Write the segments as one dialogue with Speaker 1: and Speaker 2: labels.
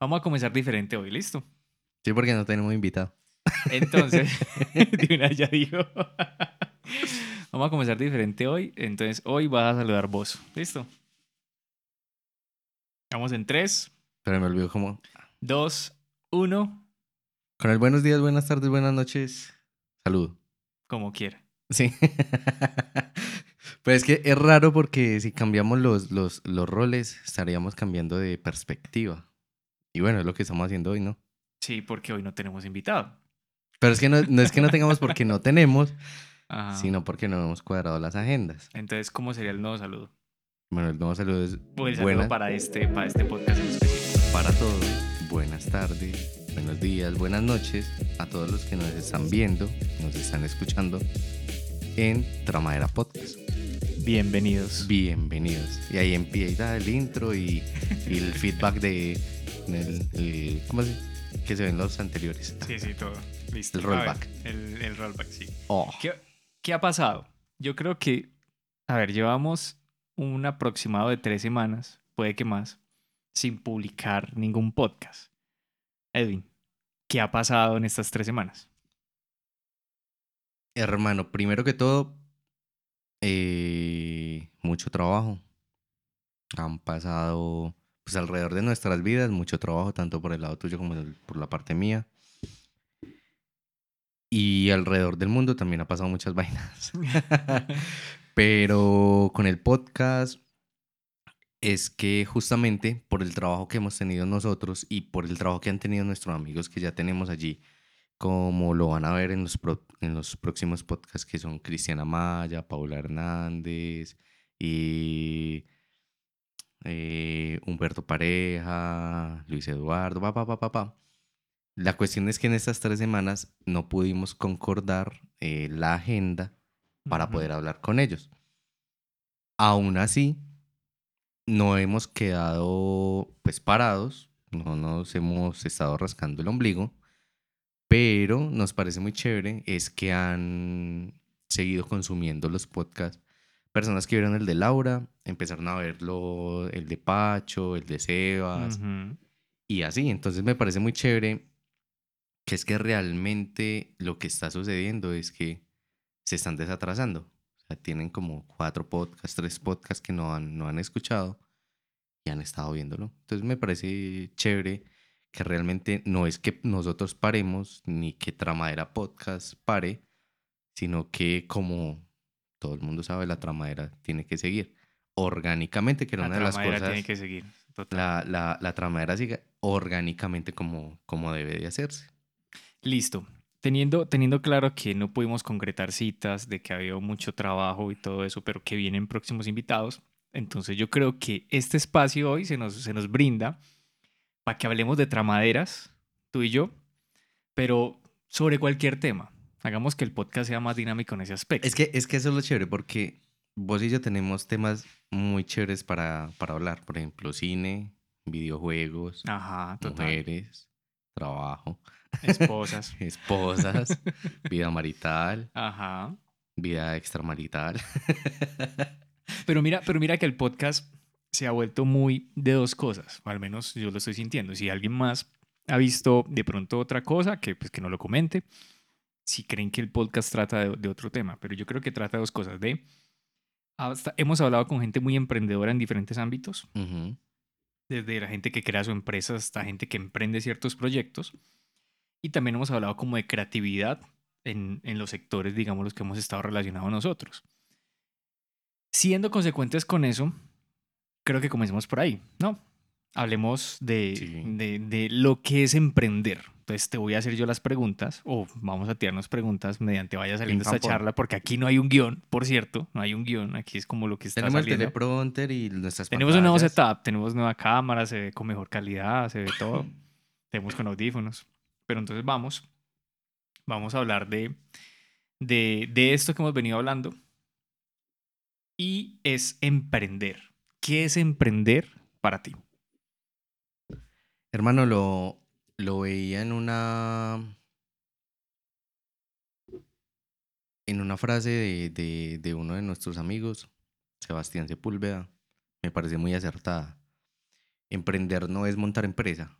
Speaker 1: Vamos a comenzar diferente hoy, ¿listo?
Speaker 2: Sí, porque no tenemos invitado.
Speaker 1: Entonces, de una ya dijo. Vamos a comenzar diferente hoy. Entonces, hoy vas a saludar vos. ¿Listo? Vamos en 3,
Speaker 2: Pero me olvidó cómo.
Speaker 1: 2, 1,
Speaker 2: Con el buenos días, buenas tardes, buenas noches. Saludo.
Speaker 1: como quiera.
Speaker 2: Sí. Pero es que es raro porque si cambiamos los, los, los roles, estaríamos cambiando de perspectiva. Y bueno, es lo que estamos haciendo hoy, ¿no?
Speaker 1: Sí, porque hoy no tenemos invitado.
Speaker 2: Pero es que no, no es que no tengamos porque no tenemos,
Speaker 1: Ajá.
Speaker 2: sino porque no hemos cuadrado las agendas.
Speaker 1: Entonces, ¿cómo sería el nuevo saludo?
Speaker 2: Bueno, el nuevo saludo es
Speaker 1: O el saludo
Speaker 2: buenas
Speaker 1: para este, para este podcast en específico.
Speaker 2: para todos. Buenas tardes, buenos días, buenas noches a todos los que nos están viendo, nos están escuchando en Tramadera Podcast.
Speaker 1: Bienvenidos.
Speaker 2: Bienvenidos. Y ahí empieza el intro y, y el feedback de el, el- ¿cómo se que se ven los anteriores.
Speaker 1: Sí, sí, todo. Listo.
Speaker 2: El
Speaker 1: ver,
Speaker 2: rollback.
Speaker 1: el, el rollback, sí.
Speaker 2: Oh,
Speaker 1: ¿Qué, qué ha pasado? Yo creo que, a ver, llevamos un aproximado de tres semanas, puede que más, sin publicar ningún podcast. Edwin, ¿qué ha pasado en estas tres semanas?
Speaker 2: hermano, primero que todo, eh, mucho trabajo. Han pasado, pues alrededor de nuestras vidas, mucho trabajo, tanto por el lado tuyo como por la parte mía. Y alrededor del mundo también ha pasado muchas vainas. Pero con el podcast es que justamente por el trabajo que hemos tenido nosotros y por el trabajo que han tenido nuestros amigos que ya tenemos allí, como lo van a ver en los, pro- en los próximos podcasts que son Cristiana Maya, Paula Hernández y eh, Humberto Pareja, Luis Eduardo, pa, pa, pa, pa, pa. La cuestión es que en estas tres semanas no pudimos concordar eh, la agenda para poder hablar con ellos. Aún así, no hemos quedado pues parados, no nos hemos estado rascando el ombligo, pero nos parece muy chévere es que han seguido consumiendo los podcasts. Personas que vieron el de Laura, empezaron a verlo el de Pacho, el de Sebas, y así. Entonces me parece muy chévere que es que realmente lo que está sucediendo es que se están desatrasando. O sea, tienen como cuatro podcasts, tres podcasts que no han, no han escuchado y han estado viéndolo. Entonces me parece chévere que realmente no es que nosotros paremos ni que Tramadera Podcast pare, sino que como todo el mundo sabe, la Tramadera tiene que seguir orgánicamente, que era
Speaker 1: La
Speaker 2: una de las
Speaker 1: tramadera
Speaker 2: cosas
Speaker 1: tiene que seguir. total.
Speaker 2: la, la, la tramadera siga orgánicamente como, como debe de hacerse.
Speaker 1: Listo. Teniendo, teniendo claro que no pudimos concretar citas, de que había mucho trabajo y todo eso, pero que vienen próximos invitados, entonces yo creo que este espacio hoy se nos, se nos brinda para que hablemos de tramaderas, tú y yo, pero sobre cualquier tema. Hagamos que el podcast sea más dinámico en ese aspecto.
Speaker 2: Es que, es que eso es lo chévere porque vos y yo tenemos temas muy chéveres para, para hablar. Por ejemplo, cine, videojuegos,
Speaker 1: Ajá,
Speaker 2: mujeres, trabajo,
Speaker 1: Esposas.
Speaker 2: esposas, vida marital,
Speaker 1: Ajá.
Speaker 2: vida extramarital.
Speaker 1: Pero mira, pero mira que el podcast se ha vuelto muy de dos cosas, o al menos yo lo estoy sintiendo. Si alguien más ha visto de pronto otra cosa, que pues que no lo comente. Si creen que el podcast trata de, de otro tema, pero yo creo que trata de dos cosas. De hasta hemos hablado con gente muy emprendedora en diferentes ámbitos, desde la gente que crea su empresa hasta gente que emprende ciertos proyectos. Y también hemos hablado como de creatividad en, en los sectores, digamos, los que hemos estado relacionados nosotros. Siendo consecuentes con eso, creo que comencemos por ahí, ¿no? Hablemos de,
Speaker 2: Sí.
Speaker 1: de, de lo que es emprender. Entonces te voy a hacer yo las preguntas, o vamos a tirarnos preguntas mediante vaya saliendo esta charla, porque aquí no hay un guion, por cierto, no hay un guion, aquí es como lo que está
Speaker 2: Tenemos el
Speaker 1: saliendo.
Speaker 2: teleprompter y nuestras
Speaker 1: Tenemos un nuevo setup, tenemos nueva cámara, se ve con mejor calidad, se ve todo. tenemos con audífonos. Pero entonces vamos, vamos a hablar de, de, de esto que hemos venido hablando. Y es emprender. ¿Qué es emprender para ti?
Speaker 2: Hermano, lo, lo veía en una. En una frase de, de- de uno de nuestros amigos, Sebastián Sepúlveda, me parece muy acertada. Emprender no es montar empresa,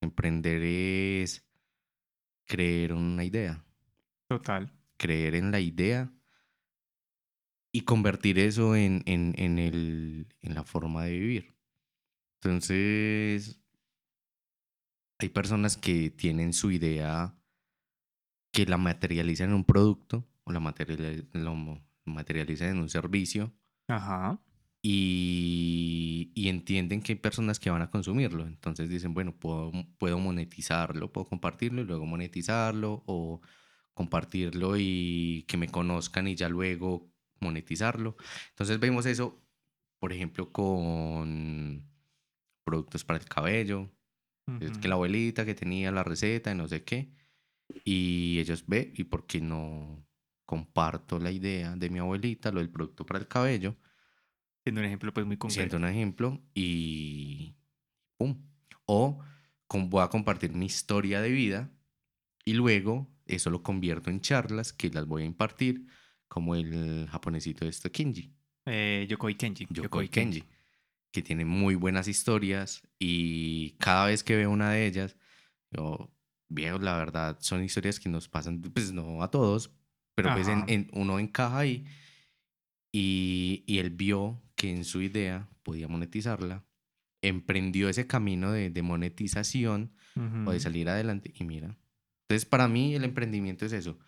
Speaker 2: Emprender es creer en una idea,
Speaker 1: Total.
Speaker 2: creer en la idea y convertir eso en, en, en, el, en la forma de vivir. Entonces, hay personas que tienen su idea que la materializan en un producto o la lo materializan en un servicio
Speaker 1: Ajá.
Speaker 2: y, y entienden que hay personas que van a consumirlo. Entonces dicen, bueno, puedo, puedo monetizarlo, puedo compartirlo y luego monetizarlo o compartirlo y que me conozcan y ya luego monetizarlo. Entonces vemos eso, por ejemplo, con productos para el cabello. Es que la abuelita que tenía la receta y no sé qué. Y ellos ve, ¿y por qué no comparto la idea de mi abuelita, lo del producto para el cabello?
Speaker 1: Siendo un ejemplo pues muy concreto.
Speaker 2: un ejemplo y ¡pum! O com- voy a compartir mi historia de vida y luego eso lo convierto en charlas que las voy a impartir como el japonesito este Kenji,
Speaker 1: Eh, Yokoi Kenji.
Speaker 2: Yokoi Kenji, que tiene muy buenas historias y cada vez que veo una de ellas, yo veo, la verdad, son historias que nos pasan, pues no a todos, pero pues en,
Speaker 1: Ajá.
Speaker 2: en- uno encaja ahí y, y él vio que en su idea podía monetizarla, emprendió ese camino de, de monetización o de salir adelante y mira. Entonces, para mí el emprendimiento es eso,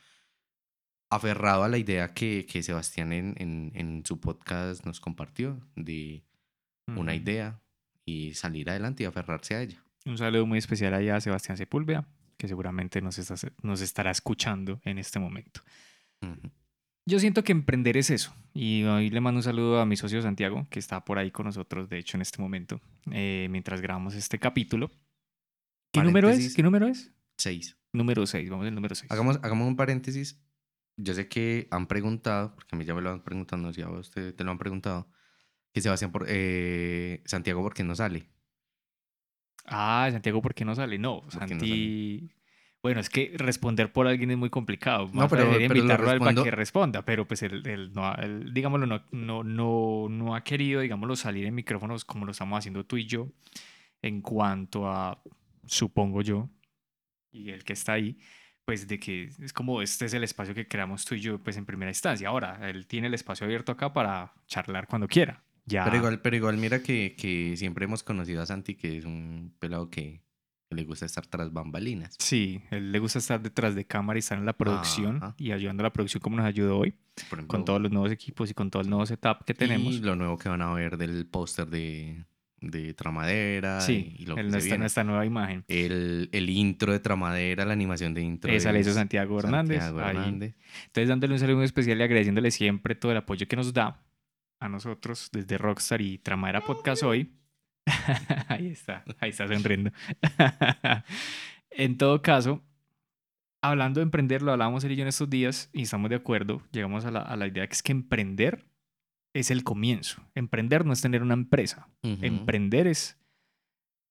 Speaker 2: aferrado a la idea que, que Sebastián en, en, en su podcast nos compartió de una idea y salir adelante y aferrarse a ella.
Speaker 1: Un saludo muy especial allá a Sebastián Sepúlveda, que seguramente nos, está- nos estará escuchando en este momento. Yo siento que emprender es eso. Y hoy le mando un saludo a mi socio Santiago, que está por ahí con nosotros, de hecho, en este momento, eh, mientras grabamos este capítulo. ¿Qué número es? ¿Qué número es?
Speaker 2: Seis.
Speaker 1: Número 6, vamos al número 6.
Speaker 2: Hagamos, hagamos un paréntesis. Yo sé que han preguntado, porque a mí ya me lo han preguntado, no sé si a vos te, te lo han preguntado, que Sebastián por, eh, Santiago, ¿por qué no sale?
Speaker 1: Ah, Santiago, ¿por qué no sale? No,
Speaker 2: qué no sale?
Speaker 1: Santi. Bueno, es que responder por alguien es muy complicado.
Speaker 2: No,
Speaker 1: Más
Speaker 2: pero-
Speaker 1: debería
Speaker 2: pero lo
Speaker 1: invitarlo a él para que responda, pero pues él, él no, ha- él, digámoslo, no, no, no, no ha querido, digámoslo, salir en micrófonos como lo estamos haciendo tú y yo, en cuanto a, supongo yo, y el que está ahí, pues de que es como este es el espacio que creamos tú y yo, pues en primera instancia. Ahora, él tiene el espacio abierto acá para charlar cuando quiera. Ya.
Speaker 2: Pero igual, pero igual mira que, que siempre hemos conocido a Santi, que es un pelado que, que le gusta estar tras bambalinas.
Speaker 1: Sí, él le gusta estar detrás de cámara y estar en la producción
Speaker 2: Ajá.
Speaker 1: y ayudando a la producción como nos ayudó hoy,
Speaker 2: ejemplo,
Speaker 1: con todos los nuevos equipos y con todo el nuevo setup que tenemos.
Speaker 2: Y lo nuevo que van a ver del póster de, de Tramadera
Speaker 1: sí,
Speaker 2: y, lo
Speaker 1: el-
Speaker 2: que viene.
Speaker 1: nuestra nueva imagen.
Speaker 2: El, el intro de Tramadera, la animación de intro.
Speaker 1: Esa la hizo
Speaker 2: es
Speaker 1: Santiago Hernández.
Speaker 2: Santiago. Hernández.
Speaker 1: Entonces, dándole un saludo especial y agradeciéndole siempre todo el apoyo que nos da a nosotros desde Rockstar y Tramadera Podcast hoy. ahí está, ahí está sonriendo. en todo caso, hablando de emprender, lo hablábamos él y yo en estos días y estamos de acuerdo. Llegamos a la, a la idea que es que emprender es el comienzo. Emprender no es tener una empresa. Emprender es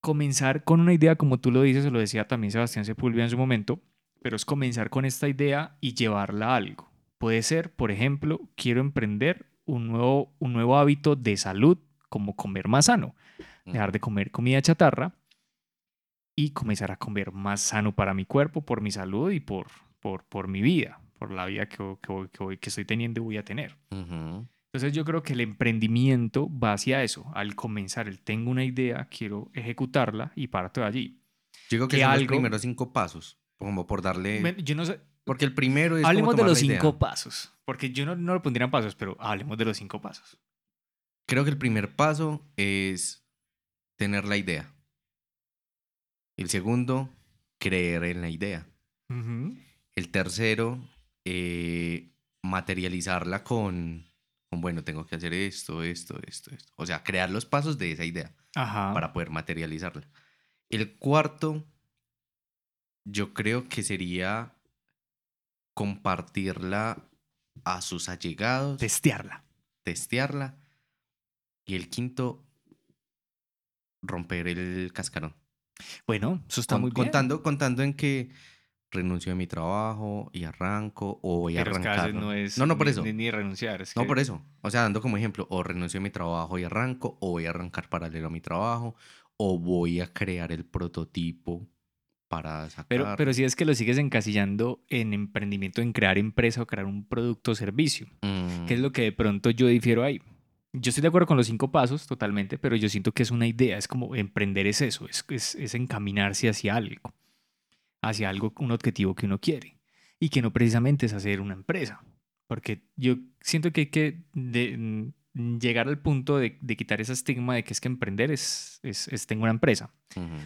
Speaker 1: comenzar con una idea, como tú lo dices, o lo decía también Sebastián Sepúlveda en su momento, pero es comenzar con esta idea y llevarla a algo. Puede ser, por ejemplo, quiero emprender un nuevo, un nuevo hábito de salud, como comer más sano, dejar de comer comida chatarra y comenzar a comer más sano para mi cuerpo, por mi salud y por, por, por mi vida, por la vida que, que, voy- que, voy- que estoy teniendo y voy a tener.
Speaker 2: Ujú.
Speaker 1: Entonces yo creo que el emprendimiento va hacia eso, al comenzar, el tengo una idea, quiero ejecutarla y parto de allí.
Speaker 2: Yo creo que
Speaker 1: que
Speaker 2: son los primeros cinco pasos, como por darle...
Speaker 1: Yo no sé,
Speaker 2: Porque el primero es como
Speaker 1: hablemos de
Speaker 2: tomar
Speaker 1: los
Speaker 2: la idea.
Speaker 1: cinco pasos, porque yo no, no lo pondría en pasos, pero hablemos de los cinco pasos.
Speaker 2: Creo que el primer paso es tener la idea. El segundo, creer en la idea.
Speaker 1: Ujú.
Speaker 2: El tercero, eh, materializarla con, con, bueno, tengo que hacer esto, esto, esto, esto. O sea, crear los pasos de esa idea
Speaker 1: Ajá.
Speaker 2: para poder materializarla. El cuarto, yo creo que sería compartirla a sus allegados,
Speaker 1: Testearla.
Speaker 2: testearla. Y el quinto, romper el cascarón.
Speaker 1: Bueno, eso está
Speaker 2: Con-
Speaker 1: muy bien.
Speaker 2: contando, contando en que renuncio de mi trabajo y arranco o voy a
Speaker 1: pero es que a
Speaker 2: arrancar.
Speaker 1: veces no es
Speaker 2: no, no, por
Speaker 1: ni,
Speaker 2: eso.
Speaker 1: ni- ni renunciar. Es
Speaker 2: No,
Speaker 1: que-
Speaker 2: por eso. O sea, dando como ejemplo, o renuncio a mi trabajo y arranco, o voy a arrancar paralelo a mi trabajo, o voy a crear el prototipo para sacar.
Speaker 1: Pero, pero si es que lo sigues encasillando en emprendimiento, en crear empresa o crear un producto o servicio,
Speaker 2: Mm,
Speaker 1: que es lo que de pronto yo difiero ahí. Yo estoy de acuerdo con los cinco pasos totalmente, pero yo siento que es una idea, es como emprender es eso, es, es, es encaminarse hacia algo, hacia algo, un objetivo que uno quiere, y que no precisamente es hacer una empresa, porque yo siento que hay que de- mm, llegar al punto de, de quitar ese estigma de que es que emprender es, es, es tengo una empresa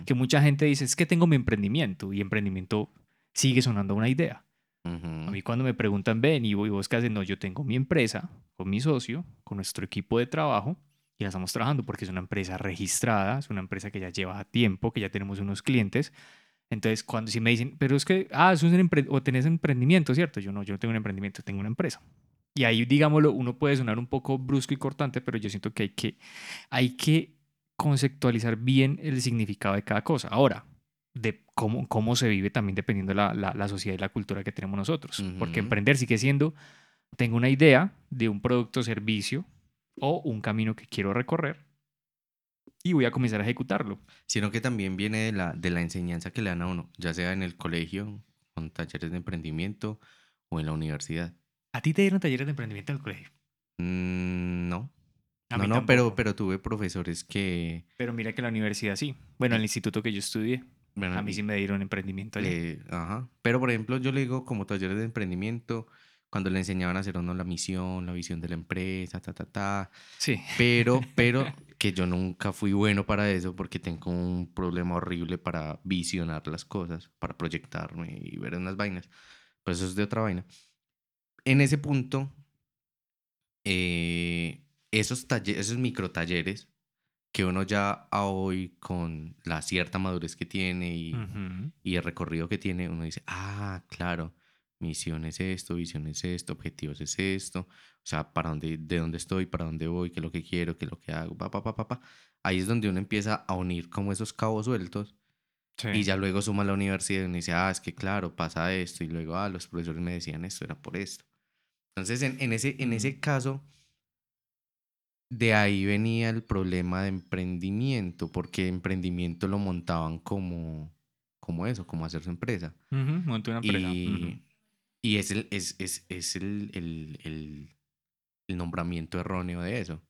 Speaker 1: que mucha gente dice, es que tengo mi emprendimiento y emprendimiento sigue sonando una idea. A
Speaker 2: ujú,
Speaker 1: mí cuando me preguntan, ven, y vos qué haces, no, yo tengo mi empresa con mi socio, con nuestro equipo de trabajo y la estamos trabajando porque es una empresa registrada, es una empresa que ya lleva tiempo, que ya tenemos unos clientes. Entonces, cuando si me dicen, pero es que, ah, es un o tenés emprendimiento, ¿cierto? Yo no, yo no tengo un emprendimiento, tengo una empresa. Y ahí, digámoslo, uno puede sonar un poco brusco y cortante, pero yo siento que hay que, hay que conceptualizar bien el significado de cada cosa. Ahora, de cómo, cómo se vive también dependiendo de la, la- la sociedad y la cultura que tenemos nosotros. Porque
Speaker 2: Ujú.
Speaker 1: emprender sigue siendo, tengo una idea de un producto servicio o un camino que quiero recorrer y voy a comenzar a ejecutarlo.
Speaker 2: Sino que también viene de la, de la enseñanza que le dan a uno, ya sea en el colegio, con talleres de emprendimiento o en la universidad.
Speaker 1: ¿A ti te dieron talleres de emprendimiento en el colegio?
Speaker 2: Mm, no.
Speaker 1: A
Speaker 2: no,
Speaker 1: mí
Speaker 2: no, pero, pero tuve profesores que...
Speaker 1: Pero mira que la universidad sí. Bueno, en el instituto que yo estudié,
Speaker 2: bueno,
Speaker 1: a mí sí me dieron emprendimiento
Speaker 2: le- ajá. Pero, por ejemplo, yo le digo como talleres de emprendimiento, cuando le enseñaban a hacer uno la misión, la visión de la empresa, ta, ta, ta.
Speaker 1: Sí.
Speaker 2: Pero, pero que yo nunca fui bueno para eso porque tengo un problema horrible para visionar las cosas, para proyectarme y ver unas vainas. Pues eso es de otra vaina. En ese punto, eh, esos, talleres, esos micro talleres que uno ya a hoy con la cierta madurez que tiene y, el recorrido que tiene, uno dice, ah, claro, misión es esto, visión es esto, objetivos es esto, o sea, para dónde, de dónde estoy, para dónde voy, qué es lo que quiero, qué es lo que hago, pa, pa, pa, pa, pa. Ahí es donde uno empieza a unir como esos cabos sueltos
Speaker 1: Sí.
Speaker 2: y ya luego suma la universidad y uno dice, ah, es que claro, pasa esto, y luego, ah, los profesores me decían esto, era por esto. Entonces, en, en ese, en ese caso, de ahí venía el problema de emprendimiento, porque emprendimiento lo montaban como, como eso, como hacer su empresa.
Speaker 1: Monté una empresa.
Speaker 2: Y, y es, el, es, es, es el, el, el, el nombramiento erróneo de eso,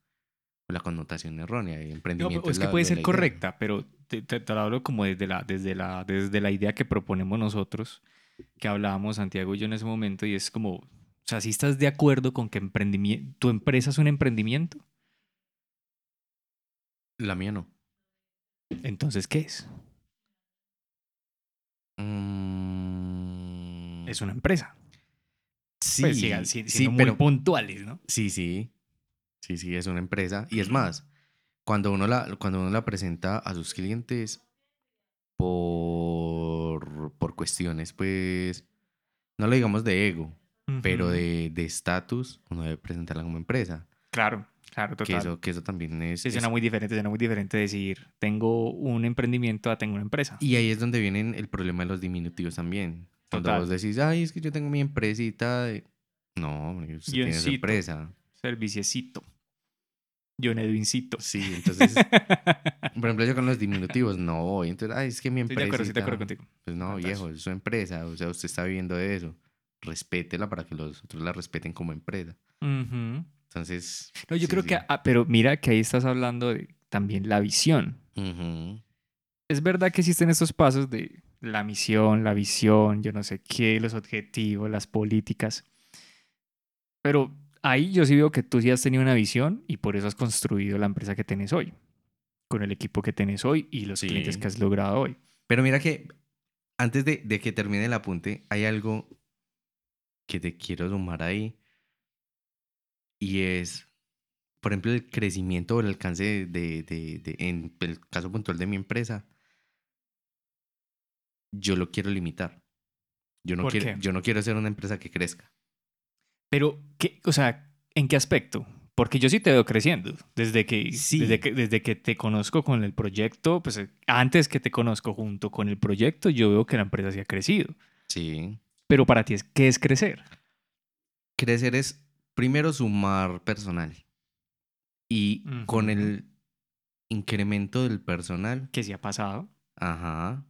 Speaker 2: o la connotación errónea. de emprendimiento
Speaker 1: es que
Speaker 2: la-
Speaker 1: puede
Speaker 2: de
Speaker 1: ser
Speaker 2: idea.
Speaker 1: correcta, pero te, te- te lo hablo como desde la, desde, la, desde la idea que proponemos nosotros, que hablábamos Santiago y yo en ese momento, y es como, sea, si estás de acuerdo con que emprendimiento, tu empresa es un emprendimiento,
Speaker 2: La mía no.
Speaker 1: entonces, ¿qué es?
Speaker 2: Mm,
Speaker 1: Es una empresa.
Speaker 2: Sí,
Speaker 1: Pues sigan si- siendo
Speaker 2: sí,
Speaker 1: muy
Speaker 2: pero
Speaker 1: puntuales, ¿no?
Speaker 2: sí, sí, sí, sí, es una empresa. Y es más, cuando uno la, cuando uno la presenta a sus clientes por, por cuestiones, pues, no lo digamos de ego, pero de de estatus, uno debe presentarla como empresa.
Speaker 1: Claro, claro,
Speaker 2: Que
Speaker 1: total.
Speaker 2: eso, que eso también es,
Speaker 1: Sí,
Speaker 2: es-
Speaker 1: suena muy diferente, suena muy diferente decir, tengo un emprendimiento a tengo una empresa.
Speaker 2: Y ahí es donde viene el problema de los diminutivos también. Cuando
Speaker 1: Total.
Speaker 2: vos decís, ay, es que yo tengo mi empresita. de-". No, usted tiene su
Speaker 1: Guioncito.
Speaker 2: empresa.
Speaker 1: Serviciecito. John Edwincito.
Speaker 2: Sí, entonces, por ejemplo, yo con los diminutivos, no voy. Entonces, ay, es que mi empresa.
Speaker 1: de acuerdo, estoy de acuerdo contigo.
Speaker 2: Pues no,
Speaker 1: Fantástico.
Speaker 2: viejo, es su empresa. O sea, usted está viviendo de eso. Respétela para que los otros la respeten como empresa.
Speaker 1: Ujú.
Speaker 2: Entonces.
Speaker 1: No, yo
Speaker 2: sí,
Speaker 1: creo
Speaker 2: sí.
Speaker 1: que, ah, pero mira que ahí estás hablando de también la visión. Es verdad que existen estos pasos de la misión, la visión, yo no sé qué, los objetivos, las políticas. Pero ahí yo sí veo que tú sí has tenido una visión y por eso has construido la empresa que tenés hoy, con el equipo que tenés hoy y los clientes
Speaker 2: Sí.
Speaker 1: que has logrado hoy.
Speaker 2: Pero mira que antes de, de que termine el apunte, hay algo que te quiero sumar ahí. Y es, por ejemplo, el crecimiento o el alcance de, de- de- de- en el caso puntual de mi empresa. Yo lo quiero limitar. Yo no,
Speaker 1: ¿Por
Speaker 2: quiero,
Speaker 1: qué?
Speaker 2: yo no quiero ser una empresa que crezca.
Speaker 1: Pero, ¿qué, o sea, ¿en qué aspecto? Porque yo sí te veo creciendo. Desde que,
Speaker 2: Sí.
Speaker 1: desde que, desde que te conozco con el proyecto, pues eh, antes que te conozco junto con el proyecto, yo veo que la empresa sí ha crecido.
Speaker 2: Sí.
Speaker 1: Pero para ti, es, ¿qué es crecer?
Speaker 2: Crecer es primero sumar personal. Y con el incremento del personal,
Speaker 1: ¿Qué sí ha pasado?
Speaker 2: ajá,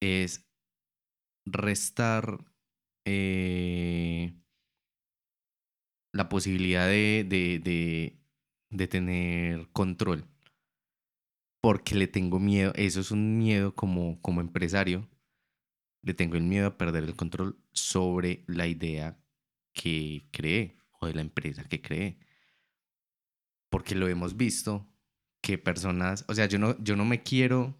Speaker 2: es restar eh, la posibilidad de, de, de, de tener control. Porque le tengo miedo, eso es un miedo como, como empresario, le tengo el miedo a perder el control sobre la idea que creé o de la empresa que creé. Porque lo hemos visto que personas, o sea, yo no, yo no me quiero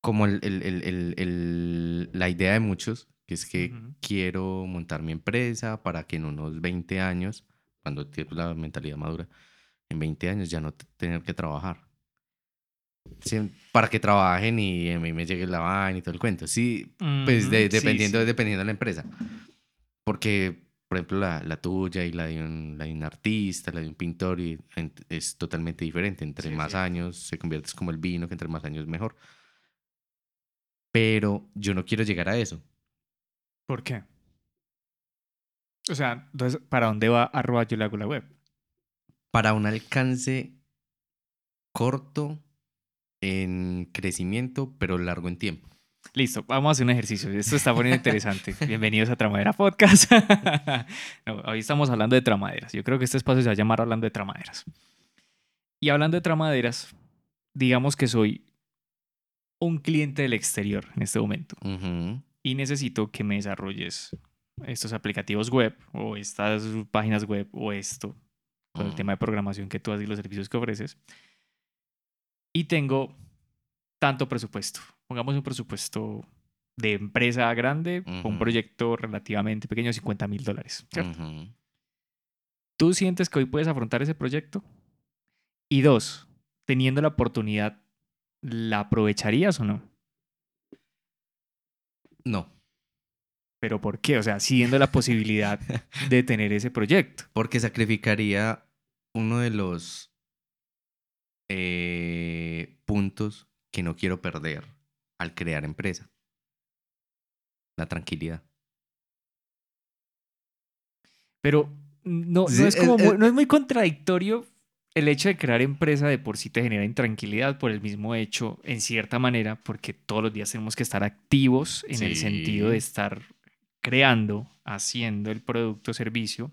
Speaker 2: como el, el, el, el, la idea de muchos, que es que quiero montar mi empresa para que en unos 20 años, cuando tienes la mentalidad madura, en 20 años ya no te- tener que trabajar. Sí, para que trabajen y a mí me llegue la vaina y todo el cuento. Sí, pues de-
Speaker 1: sí,
Speaker 2: dependiendo,
Speaker 1: sí.
Speaker 2: dependiendo de la empresa. Porque, por ejemplo, la, la tuya y la de, un, la de un artista, la de un pintor, y, es totalmente diferente. Entre
Speaker 1: Sí,
Speaker 2: más años se convierte como el vino, que entre más años mejor. Pero yo no quiero llegar a eso.
Speaker 1: ¿Por qué? O sea, entonces, ¿para dónde va arroba yo le hago la web?
Speaker 2: Para un alcance corto en crecimiento, pero largo en tiempo.
Speaker 1: Listo, vamos a hacer un ejercicio. Esto está poniendo interesante. Bienvenidos a Tramadera Podcast. No, hoy estamos hablando de tramaderas. Yo creo que este espacio se va a llamar Hablando de Tramaderas. Y hablando de tramaderas, digamos que soy un cliente del exterior en este momento
Speaker 2: Ujú,
Speaker 1: y necesito que me desarrolles estos aplicativos web o estas páginas web o esto con el
Speaker 2: ujú,
Speaker 1: tema de programación que tú haces y los servicios que ofreces. Y tengo tanto presupuesto. Pongamos un presupuesto de empresa grande, un proyecto relativamente pequeño, 50 mil dólares. ¿Tú sientes que hoy puedes afrontar ese proyecto? Y dos, teniendo la oportunidad, ¿la aprovecharías o no?
Speaker 2: No,
Speaker 1: ¿Pero por qué? O sea, siguiendo la posibilidad de tener ese proyecto.
Speaker 2: porque sacrificaría uno de los eh, puntos que no quiero perder al crear empresa. La tranquilidad.
Speaker 1: Pero no,
Speaker 2: Sí,
Speaker 1: no, es como
Speaker 2: es-
Speaker 1: muy, no es muy contradictorio el hecho de crear empresa de por sí te genera intranquilidad por el mismo hecho, en cierta manera, porque todos los días tenemos que estar activos en el sentido de estar creando, haciendo el producto o servicio,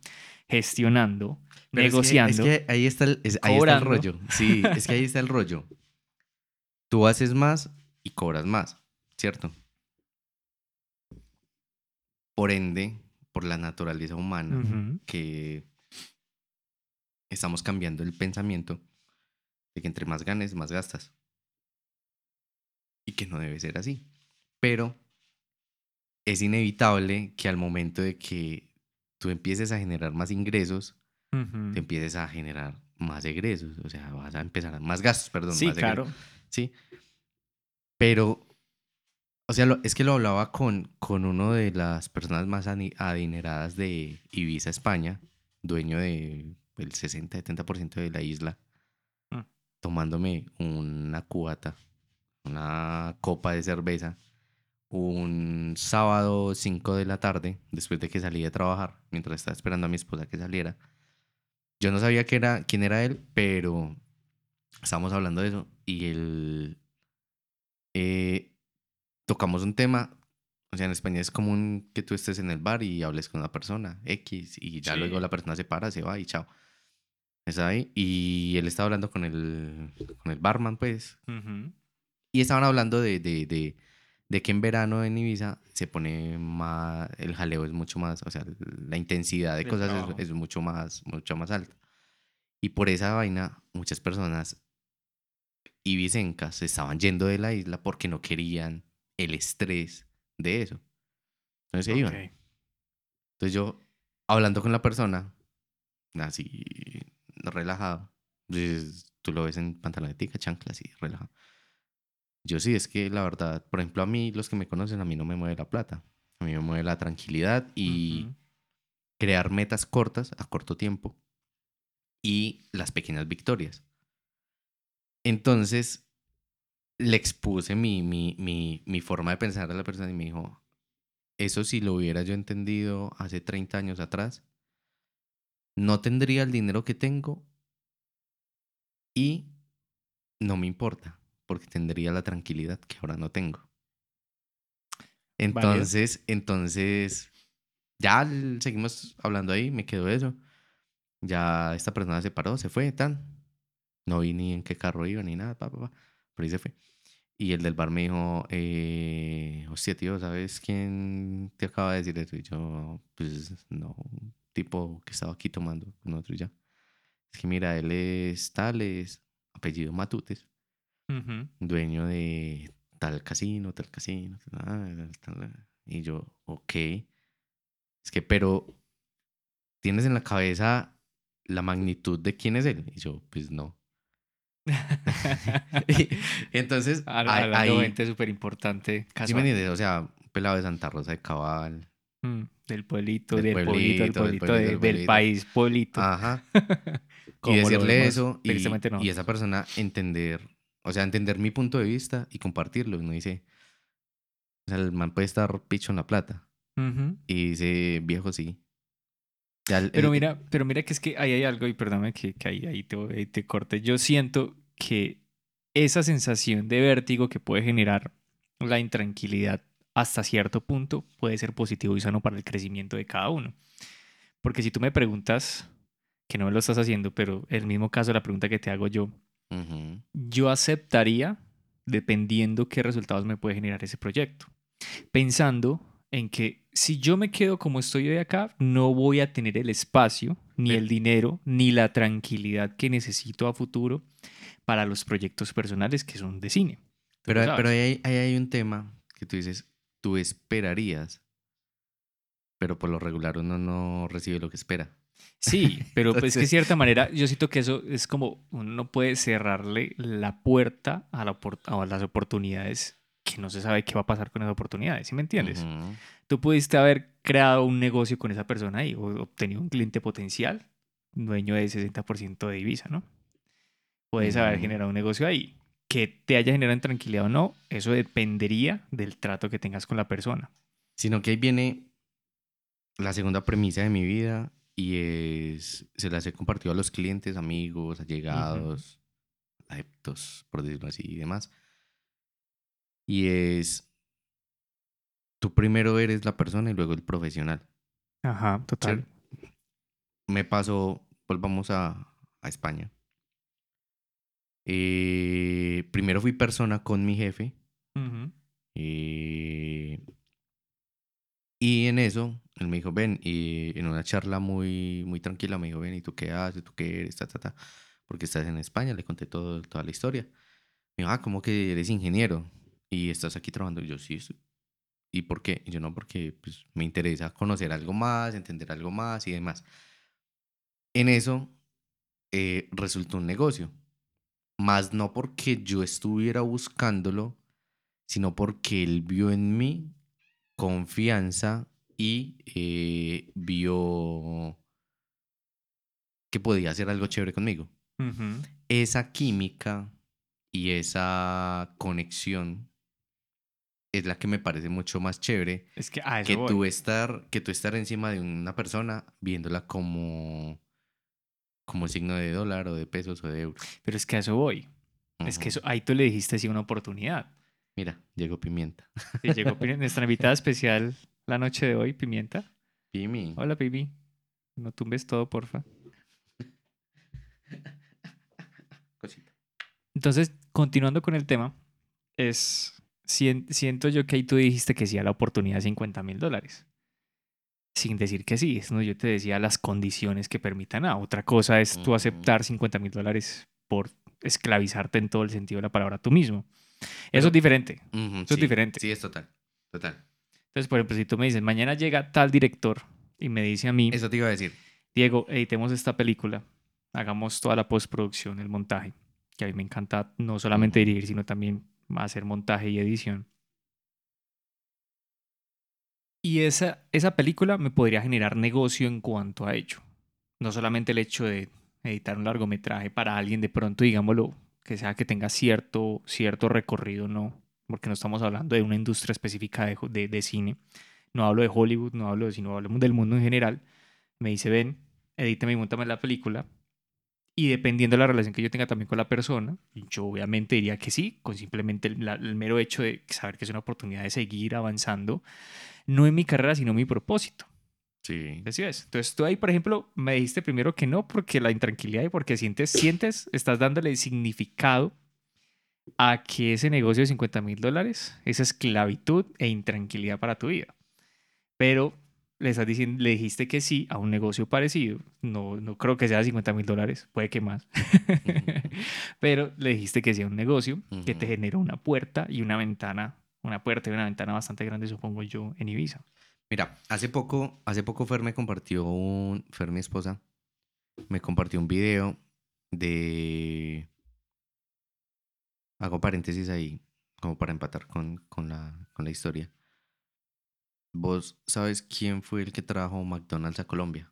Speaker 1: gestionando,
Speaker 2: Pero es que-
Speaker 1: negociando.
Speaker 2: Es que, ahí está el, es- ahí está el
Speaker 1: cobrando.
Speaker 2: rollo. Sí, es que ahí está el rollo. Tú haces más y cobras más, ¿cierto? Por ende, por la naturaleza humana, que estamos cambiando el pensamiento de que entre más ganes, más gastas. Y que no debe ser así. Pero es inevitable que al momento de que tú empieces a generar más ingresos, te empieces a generar más egresos. O sea, vas a empezar a más gastos, perdón.
Speaker 1: Sí,
Speaker 2: más egresos.
Speaker 1: claro.
Speaker 2: Sí. Pero, o sea, lo- es que lo hablaba con, con uno de las personas más adineradas de Ibiza, España, dueño del 60-70% de la isla,
Speaker 1: Mm.
Speaker 2: tomándome una cubata, una copa de cerveza, un sábado 5 de la tarde, después de que salí de trabajar, mientras estaba esperando a mi esposa que saliera. Yo no sabía que era, quién era él, pero estábamos hablando de eso y él eh, tocamos un tema. O sea, en España es común que tú estés en el bar y hables con una persona X y ya luego la persona se para, se va y chao. Está ahí. Y él estaba hablando con el, con el barman, pues.
Speaker 1: Ujú.
Speaker 2: Y estaban hablando de, de, de, de que en verano en Ibiza se pone más, el jaleo es mucho más, o sea, la intensidad de cosas es, es mucho más, mucho más alta. Y por esa vaina, muchas personas ibicencas se estaban yendo de la isla porque no querían el estrés de eso. Entonces se iban. Entonces yo, hablando con la persona, así, relajado, pues, tú lo ves en pantalonetica, chanclas, así, relajado. Yo sí, es que la verdad, por ejemplo, a mí, los que me conocen, a mí no me mueve la plata. A mí me mueve la tranquilidad y crear metas cortas a corto tiempo y las pequeñas victorias. Entonces, le expuse mi, mi, mi, mi forma de pensar a la persona y me dijo, eso si lo hubiera yo entendido hace 30 años atrás, no tendría el dinero que tengo y no me importa, porque tendría la tranquilidad que ahora no tengo. Entonces, entonces, ya seguimos hablando ahí, me quedó eso. Ya esta persona se paró, se fue, tan. No vi ni en qué carro iba ni nada, pa, pa, pa, pero ahí se fue. Y el del bar me dijo, eh, hostia, tío, ¿sabes quién te acaba de decir eso? Y yo, pues no, un tipo que estaba aquí tomando con otro ya. Es que mira, él es tal, es apellido Matutes, dueño de tal casino, tal casino, tal, tal, y yo, ok. Es que, pero, ¿tienes en la cabeza la magnitud de quién es él? Y yo, pues no. entonces,
Speaker 1: hay gente súper importante.
Speaker 2: Sí, me o sea, pelado de Santa Rosa de Cabal.
Speaker 1: Mm, del pueblito, del, pueblito, del pueblito, del, país, pueblito.
Speaker 2: Ajá. y decirle eso y, y esa persona entender, o sea, entender mi punto de vista y compartirlo. Y no dice, o sea, el man puede estar picho en la plata. Y dice, viejo, sí.
Speaker 1: pero mira, pero mira que es que ahí hay algo, y perdóname que, que ahí, ahí, te, te corte. Yo siento que esa sensación de vértigo que puede generar la intranquilidad hasta cierto punto puede ser positivo y sano para el crecimiento de cada uno. Porque si tú me preguntas, que no me lo estás haciendo, pero el mismo caso, la pregunta que te hago yo, yo aceptaría dependiendo qué resultados me puede generar ese proyecto. Pensando en que si yo me quedo como estoy hoy acá, no voy a tener el espacio, ni el dinero, ni la tranquilidad que necesito a futuro para los proyectos personales que son de cine.
Speaker 2: Pero, pero ahí, hay un tema que tú dices, tú esperarías, pero por lo regular uno no recibe lo que espera.
Speaker 1: Sí, pero pues que de cierta manera yo siento que eso es como uno no puede cerrarle la puerta a, la, a las oportunidades que no se sabe qué va a pasar con esas oportunidades, ¿sí me entiendes? Tú pudiste haber creado un negocio con esa persona y obtenido un cliente potencial, dueño de 60% de divisa, ¿no? Puedes haber generado un negocio ahí. Que te haya generado tranquilidad o no, eso dependería del trato que tengas con la persona.
Speaker 2: Sino que ahí viene la segunda premisa de mi vida y es, se las he compartido a los clientes, amigos, allegados, adeptos, por decirlo así y demás. Y es, tú primero eres la persona y luego el profesional.
Speaker 1: Ajá, total.
Speaker 2: Me pasó, volvamos a, a España. Eh, primero fui persona con mi jefe. Eh, y en eso, él me dijo, ven, y en una charla muy, muy tranquila me dijo, ven, ¿y tú qué haces? ¿Tú qué eres? Ta, ta, ta. Porque estás en España, le conté todo, toda la historia. Me dijo, ah, ¿cómo que eres ingeniero? Y estás aquí trabajando. Y yo, sí, ¿Y por qué? Y yo no, porque pues, me interesa conocer algo más, entender algo más y demás. En eso eh, resultó un negocio. Más no porque yo estuviera buscándolo, sino porque él vio en mí confianza y eh, vio que podía hacer algo chévere conmigo. Esa química y esa conexión es la que me parece mucho más chévere
Speaker 1: es que,
Speaker 2: que tú estar que tú estar encima de una persona viéndola como como signo de dólar o de pesos o de euros.
Speaker 1: Pero es que a eso voy. Es que eso, ahí tú le dijiste sí una oportunidad.
Speaker 2: Mira, llegó Pimienta.
Speaker 1: Sí, llegó Pimienta. Nuestra invitada especial la noche de hoy, Pimienta.
Speaker 2: Pimi.
Speaker 1: Hola, Pimi. No tumbes todo, porfa.
Speaker 2: Cosita.
Speaker 1: Entonces, continuando con el tema, es siento yo que ahí tú dijiste que sí a la oportunidad de 50 mil dólares sin decir que sí. ¿no? Yo te decía las condiciones que permitan. Ah, otra cosa es tú aceptar 50 mil dólares por esclavizarte en todo el sentido de la palabra tú mismo. Eso es diferente. Eso es diferente.
Speaker 2: Sí, es total. Total.
Speaker 1: Entonces, por ejemplo, si tú me dices, mañana llega tal director y me dice a mí.
Speaker 2: Eso te iba a decir.
Speaker 1: Diego, editemos esta película. Hagamos toda la postproducción, el montaje. Que a mí me encanta no solamente dirigir, sino también hacer montaje y edición. Y esa, esa película me podría generar negocio en cuanto a ello. No solamente el hecho de editar un largometraje para alguien de pronto, digámoslo, que sea que tenga cierto, cierto recorrido, no, porque no estamos hablando de una industria específica de, de, cine. No hablo de Hollywood, no hablo de sino hablamos del mundo en general. Me dice, ven, edítame y montame la película. Y dependiendo de la relación que yo tenga también con la persona, yo obviamente diría que sí, con simplemente el, el mero hecho de saber que es una oportunidad de seguir avanzando, no en mi carrera, sino en mi propósito.
Speaker 2: Sí.
Speaker 1: Así es. Entonces tú ahí, por ejemplo, me dijiste primero que no porque la intranquilidad y porque sientes, sientes, estás dándole significado a que ese negocio de 50 mil dólares es esclavitud e intranquilidad para tu vida. Pero le, estás diciendo, le dijiste que sí a un negocio parecido. No, no creo que sea 50 mil dólares, puede que más. Pero le dijiste que sí a un negocio que te
Speaker 2: Ujú.
Speaker 1: generó una puerta y una ventana, una puerta y una ventana bastante grande, supongo yo, en Ibiza.
Speaker 2: Mira, hace poco, hace poco Fer me compartió un, Fer, mi esposa, me compartió un video de, hago paréntesis ahí, como para empatar con, con la, con la historia. ¿Vos sabes quién fue el que trajo McDonald's a Colombia?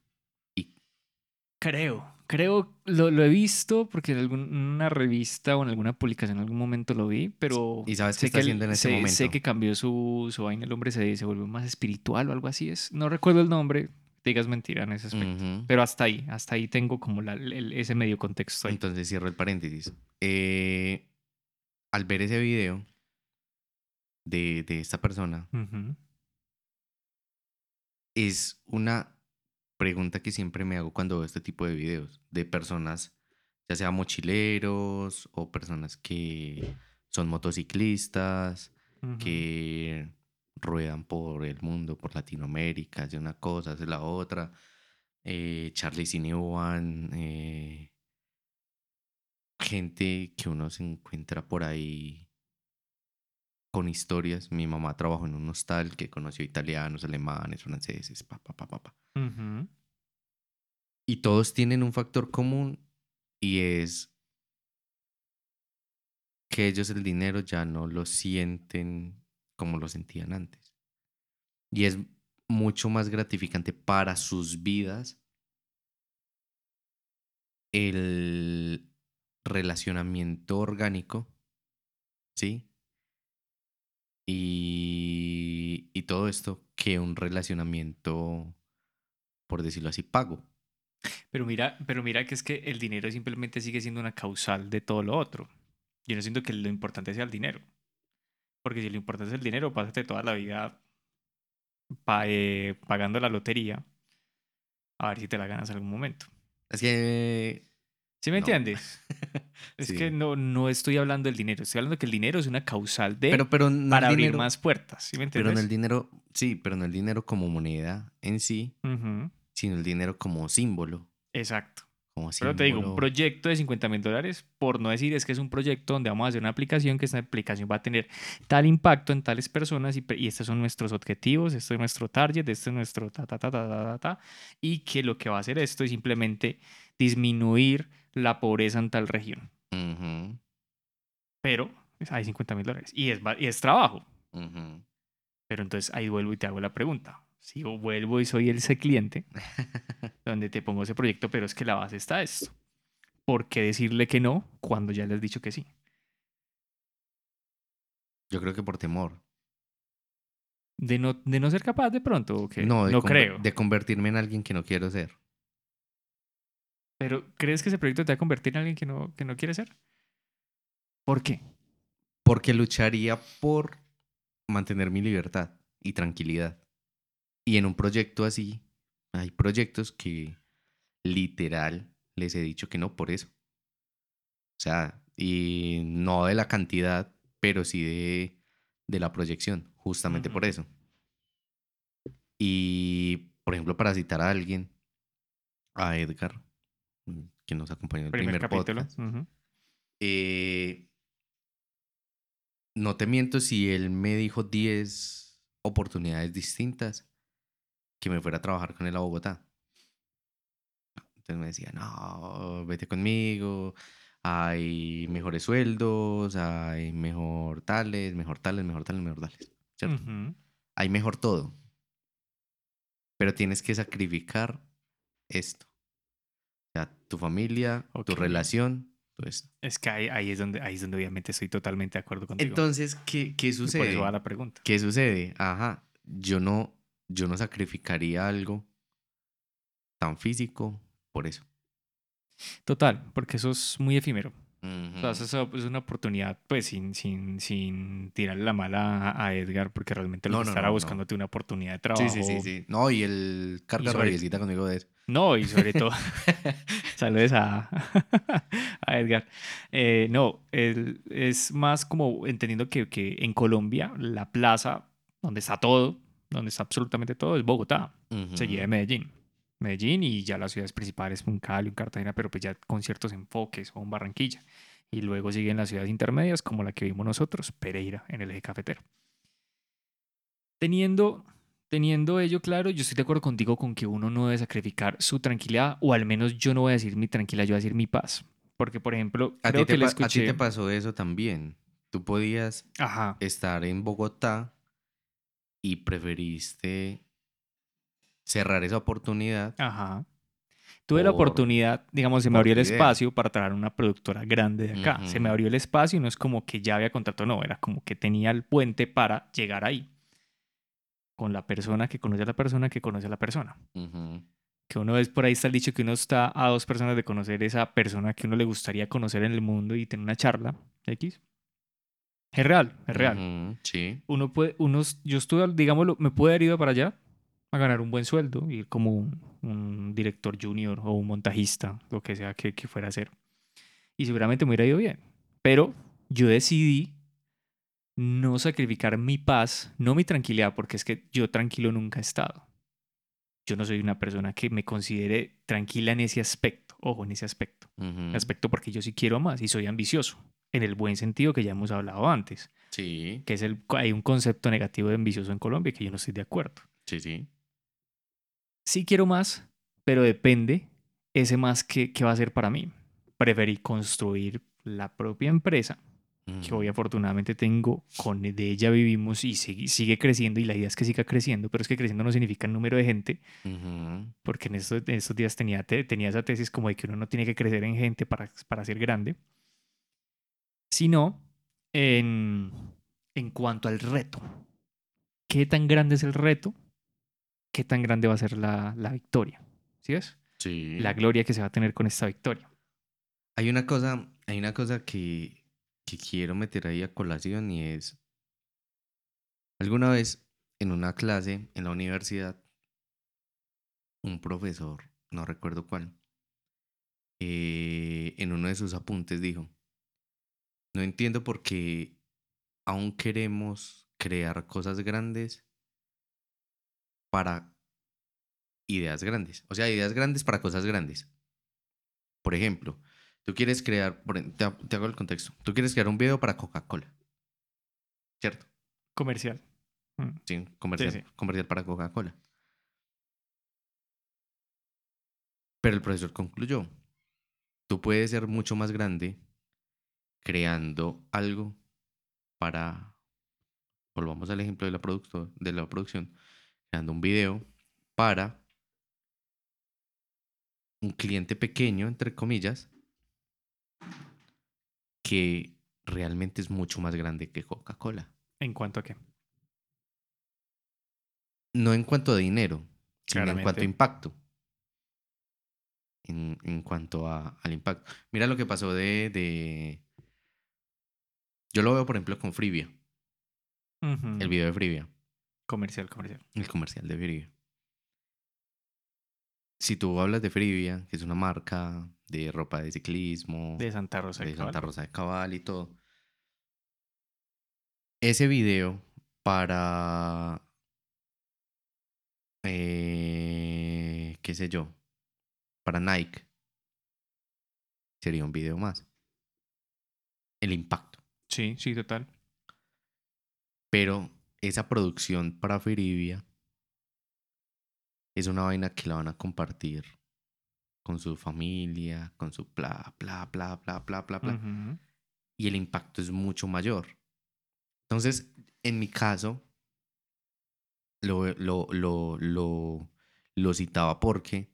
Speaker 1: Creo, creo, lo, lo he visto porque en alguna revista o en alguna publicación en algún momento lo vi, pero
Speaker 2: ¿Y sabes qué está
Speaker 1: que
Speaker 2: haciendo en este
Speaker 1: sé,
Speaker 2: momento?
Speaker 1: sé que cambió su, su vaina, el hombre se, se volvió más espiritual o algo así es. No recuerdo el nombre, digas mentira en ese aspecto. Pero hasta ahí, hasta ahí tengo como la- el- ese medio contexto ahí.
Speaker 2: Entonces cierro el paréntesis. Eh, al ver ese video de, de esta persona, es una pregunta que siempre me hago cuando veo este tipo de videos de personas, ya sea mochileros o personas que son motociclistas, que ruedan por el mundo, por Latinoamérica, hace una cosa, hace la otra. Eh, Charlie Sinewan, eh, gente que uno se encuentra por ahí con historias. Mi mamá trabajó en un hostal que conoció italianos, alemanes, franceses, pa, pa, pa, pa, pa. Y todos tienen un factor común y es que ellos el dinero ya no lo sienten como lo sentían antes. Y es mucho más gratificante para sus vidas el relacionamiento orgánico, ¿sí? Y, y todo esto que un relacionamiento, por decirlo así, pago.
Speaker 1: Pero mira, pero mira que es que el dinero simplemente sigue siendo una causal de todo lo otro. Yo no siento que lo importante sea el dinero. Porque si lo importante es el dinero, pásate toda la vida pa- eh, pagando la lotería a ver si te la ganas en algún momento.
Speaker 2: Es que...
Speaker 1: ¿Sí me
Speaker 2: No.
Speaker 1: entiendes? Es
Speaker 2: Sí.
Speaker 1: que no, no estoy hablando del dinero, estoy hablando que el dinero es una causal de
Speaker 2: Pero, pero no el
Speaker 1: para abrir
Speaker 2: dinero-
Speaker 1: más puertas. ¿Sí me
Speaker 2: Pero no el dinero, sí, pero no el dinero como moneda en sí, sino el dinero como símbolo.
Speaker 1: Exacto.
Speaker 2: Como
Speaker 1: Pero te digo, un proyecto de 50 mil dólares, por no decir es que es un proyecto donde vamos a hacer una aplicación, que esta aplicación va a tener tal impacto en tales personas y, y estos son nuestros objetivos, esto es nuestro target, esto es nuestro ta, ta, ta, ta, ta, ta, ta, y que lo que va a hacer esto es simplemente disminuir la pobreza en tal región. Pero pues, hay 50 mil dólares y es, y es trabajo. Pero entonces ahí vuelvo y te hago la pregunta. Si yo vuelvo y soy ese cliente, donde te pongo ese proyecto, pero es que la base está esto. ¿Por qué decirle que no cuando ya le has dicho que sí?
Speaker 2: Yo creo que por temor.
Speaker 1: De no, de no ser capaz de pronto, ¿o qué?
Speaker 2: No, de
Speaker 1: no creo.
Speaker 2: De convertirme en alguien que no quiero ser.
Speaker 1: Pero ¿crees que ese proyecto te va a convertir en alguien que no, que no quiere ser? ¿Por qué?
Speaker 2: Porque lucharía por mantener mi libertad y tranquilidad. Y en un proyecto así, hay proyectos que literal les he dicho que no por eso. O sea, y no de la cantidad, pero sí de, de la proyección, justamente por eso. Y, por ejemplo, para citar a alguien, a Edgar, que nos acompañó en el
Speaker 1: Primer,
Speaker 2: primer,
Speaker 1: capítulo.
Speaker 2: podcast, eh, no te miento si él me dijo 10 oportunidades distintas que me fuera a trabajar con él a Bogotá. Entonces me decía, no, vete conmigo, hay mejores sueldos, hay mejor tales, mejor tales, mejor tales, mejor tales. Hay mejor todo. Pero tienes que sacrificar esto. O sea, tu familia, tu
Speaker 1: Ok.
Speaker 2: relación, todo esto.
Speaker 1: Es que ahí, ahí es donde, ahí es donde obviamente estoy totalmente de acuerdo contigo.
Speaker 2: Entonces, ¿qué, qué
Speaker 1: Y por
Speaker 2: sucede?
Speaker 1: eso va la pregunta.
Speaker 2: ¿Qué sucede? Ajá, yo no, yo no sacrificaría algo tan físico por eso.
Speaker 1: Total, porque eso es muy efímero. O sea,
Speaker 2: Ujú.
Speaker 1: eso es una oportunidad, pues, sin, sin, sin tirarle la mala a, a Edgar, porque realmente lo
Speaker 2: No,
Speaker 1: que
Speaker 2: no,
Speaker 1: estará
Speaker 2: no,
Speaker 1: buscándote una oportunidad de
Speaker 2: Sí,
Speaker 1: trabajo.
Speaker 2: sí, sí, sí. No, y el
Speaker 1: sobre-
Speaker 2: rabiecita conmigo de eso.
Speaker 1: No, y sobre todo, saludes a, a Edgar. Eh, no, el- es más como entendiendo que, que en Colombia la plaza donde está todo, donde está absolutamente todo, es Bogotá, seguida de. Medellín. Medellín y ya las ciudades principales, un Cali, un Cartagena, pero pues ya con ciertos enfoques, o un Barranquilla. Y luego siguen las ciudades intermedias, como la que vimos nosotros, Pereira, en el eje cafetero. Teniendo, teniendo ello claro, yo estoy de acuerdo contigo con que uno no debe sacrificar su tranquilidad, o al menos yo no voy a decir mi tranquilidad, yo voy a decir mi paz. Porque, por ejemplo,
Speaker 2: A ti,
Speaker 1: creo
Speaker 2: te
Speaker 1: que le
Speaker 2: pa- a ti
Speaker 1: escuché...
Speaker 2: te pasó eso también. Tú podías
Speaker 1: Ajá,
Speaker 2: estar en Bogotá y preferiste cerrar esa oportunidad.
Speaker 1: ajá. Tuve la
Speaker 2: Por-
Speaker 1: oportunidad, digamos, se me
Speaker 2: por
Speaker 1: abrió el
Speaker 2: idea.
Speaker 1: espacio para traer una productora grande de acá. Se me abrió el espacio y no es como que ya había contrato, no, era como que tenía el puente para llegar ahí. Con la persona que conoce a la persona que conoce a la persona. Que uno es por ahí está el dicho que uno está a dos personas de conocer esa persona que uno le gustaría conocer en el mundo y tener una charla. X. Es real, es real.
Speaker 2: Ujú, Sí.
Speaker 1: Uno puede, unos, yo estuve, digámoslo, me pude haber ido para allá a ganar un buen sueldo, ir como un, un director junior o un montajista, lo que sea que, que fuera a hacer. Y seguramente me hubiera ido bien. Pero yo decidí no sacrificar mi paz, no mi tranquilidad, porque es que yo tranquilo nunca he estado. Yo no soy una persona que me considere tranquila en ese aspecto, ojo, en ese aspecto.
Speaker 2: Ujú.
Speaker 1: Aspecto porque yo sí quiero más y soy ambicioso, en el buen sentido que ya hemos hablado antes,
Speaker 2: Sí,
Speaker 1: que es el, hay un concepto negativo de ambicioso en Colombia que yo no estoy de acuerdo.
Speaker 2: sí, sí.
Speaker 1: Sí quiero más, pero depende ese más que, que va a ser para mí. Preferí construir la propia empresa que hoy afortunadamente tengo, con de ella vivimos y sigue, sigue creciendo y la idea es que siga creciendo, pero es que creciendo no significa el número de gente,
Speaker 2: Ujú.
Speaker 1: porque en estos, en estos días tenía, te- tenía esa tesis como de que uno no tiene que crecer en gente para, para ser grande, sino en, en cuanto al reto. ¿Qué tan grande es el reto? ¿Qué tan grande va a ser la, la victoria? ¿Sí ves?
Speaker 2: Sí.
Speaker 1: La gloria que se va a tener con esta victoria.
Speaker 2: Hay una cosa, hay una cosa que, que quiero meter ahí a colación y es, alguna vez en una clase en la universidad, un profesor, no recuerdo cuál, eh, en uno de sus apuntes dijo, no entiendo por qué aún queremos crear cosas grandes para ideas grandes. O sea, ideas grandes para cosas grandes. Por ejemplo, tú quieres crear, te, ha- te hago el contexto, tú quieres crear un video para Coca-Cola. ¿Cierto?
Speaker 1: Comercial. Mm.
Speaker 2: Sí, comercial,
Speaker 1: sí.
Speaker 2: comercial para Coca-Cola. Pero el profesor concluyó, tú puedes ser mucho más grande creando algo para, volvamos al ejemplo de la, producto, de la producción, creando un video para un cliente pequeño, entre comillas, que realmente es mucho más grande que Coca-Cola.
Speaker 1: ¿En cuanto a qué?
Speaker 2: No en cuanto a dinero, sino en cuanto a impacto. En, en cuanto a- al impacto. Mira lo que pasó de, de- Yo lo veo, por ejemplo, con Frivia. El video de Frivia.
Speaker 1: Comercial, comercial.
Speaker 2: El comercial de Frivia. Si tú hablas de Frivia, que es una marca de ropa de ciclismo,
Speaker 1: De Santa Rosa.
Speaker 2: de
Speaker 1: Cabal.
Speaker 2: Santa Rosa de Cabal y todo. Ese video para, eh, qué sé yo, para Nike, sería un video más. El impacto.
Speaker 1: Sí, sí, total.
Speaker 2: Pero esa producción para Firibia es una vaina que la van a compartir con su familia, con su bla, bla, bla, bla, bla, bla, bla.
Speaker 1: Ujú.
Speaker 2: y el impacto es mucho mayor. Entonces, en mi caso, lo, lo, lo, lo, lo citaba porque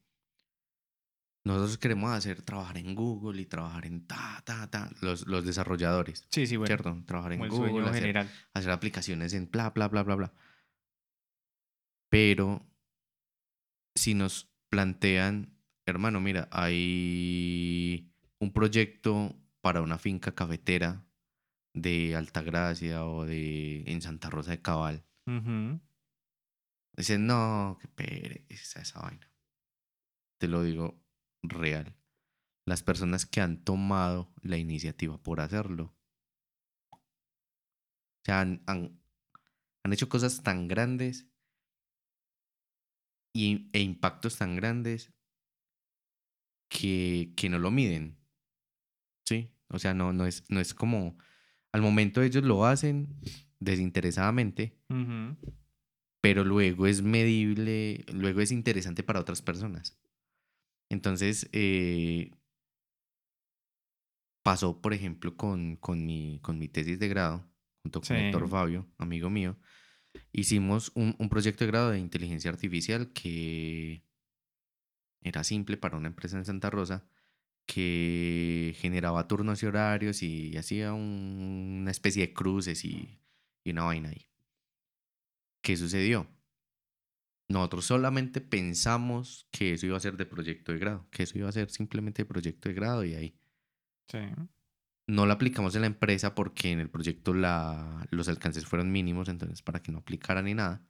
Speaker 2: nosotros queremos hacer trabajar en Google y trabajar en ta, ta, ta, los, los desarrolladores,
Speaker 1: Sí, sí, bueno.
Speaker 2: ¿cierto? Trabajar en Google, hacer, hacer aplicaciones en bla, bla, bla, bla, bla. Pero si nos plantean hermano, mira, hay un proyecto para una finca cafetera de Altagracia o de en Santa Rosa de Cabal.
Speaker 1: Ujú.
Speaker 2: Dicen, no, qué pereza esa vaina. Te lo digo real. Las personas que han tomado la iniciativa por hacerlo, o sea, han, han- han hecho cosas tan grandes y, e impactos tan grandes que, que no lo miden. Sí, o sea, no, no, es, no es como, al momento ellos lo hacen desinteresadamente, pero luego es medible, luego es interesante para otras personas. Entonces, eh, pasó, por ejemplo, con, con, mi, con mi tesis de grado, junto con
Speaker 1: Sí.
Speaker 2: Héctor Fabio, amigo mío, hicimos un, un proyecto de grado de inteligencia artificial que era simple para una empresa en Santa Rosa que generaba turnos y horarios y hacía un- una especie de cruces y, y una vaina ahí. ¿Qué sucedió? Nosotros solamente pensamos que eso iba a ser de proyecto de grado, que eso iba a ser simplemente de proyecto de grado y ahí.
Speaker 1: Sí.
Speaker 2: No lo aplicamos en la empresa porque en el proyecto la, los alcances fueron mínimos, entonces para que no aplicara ni nada.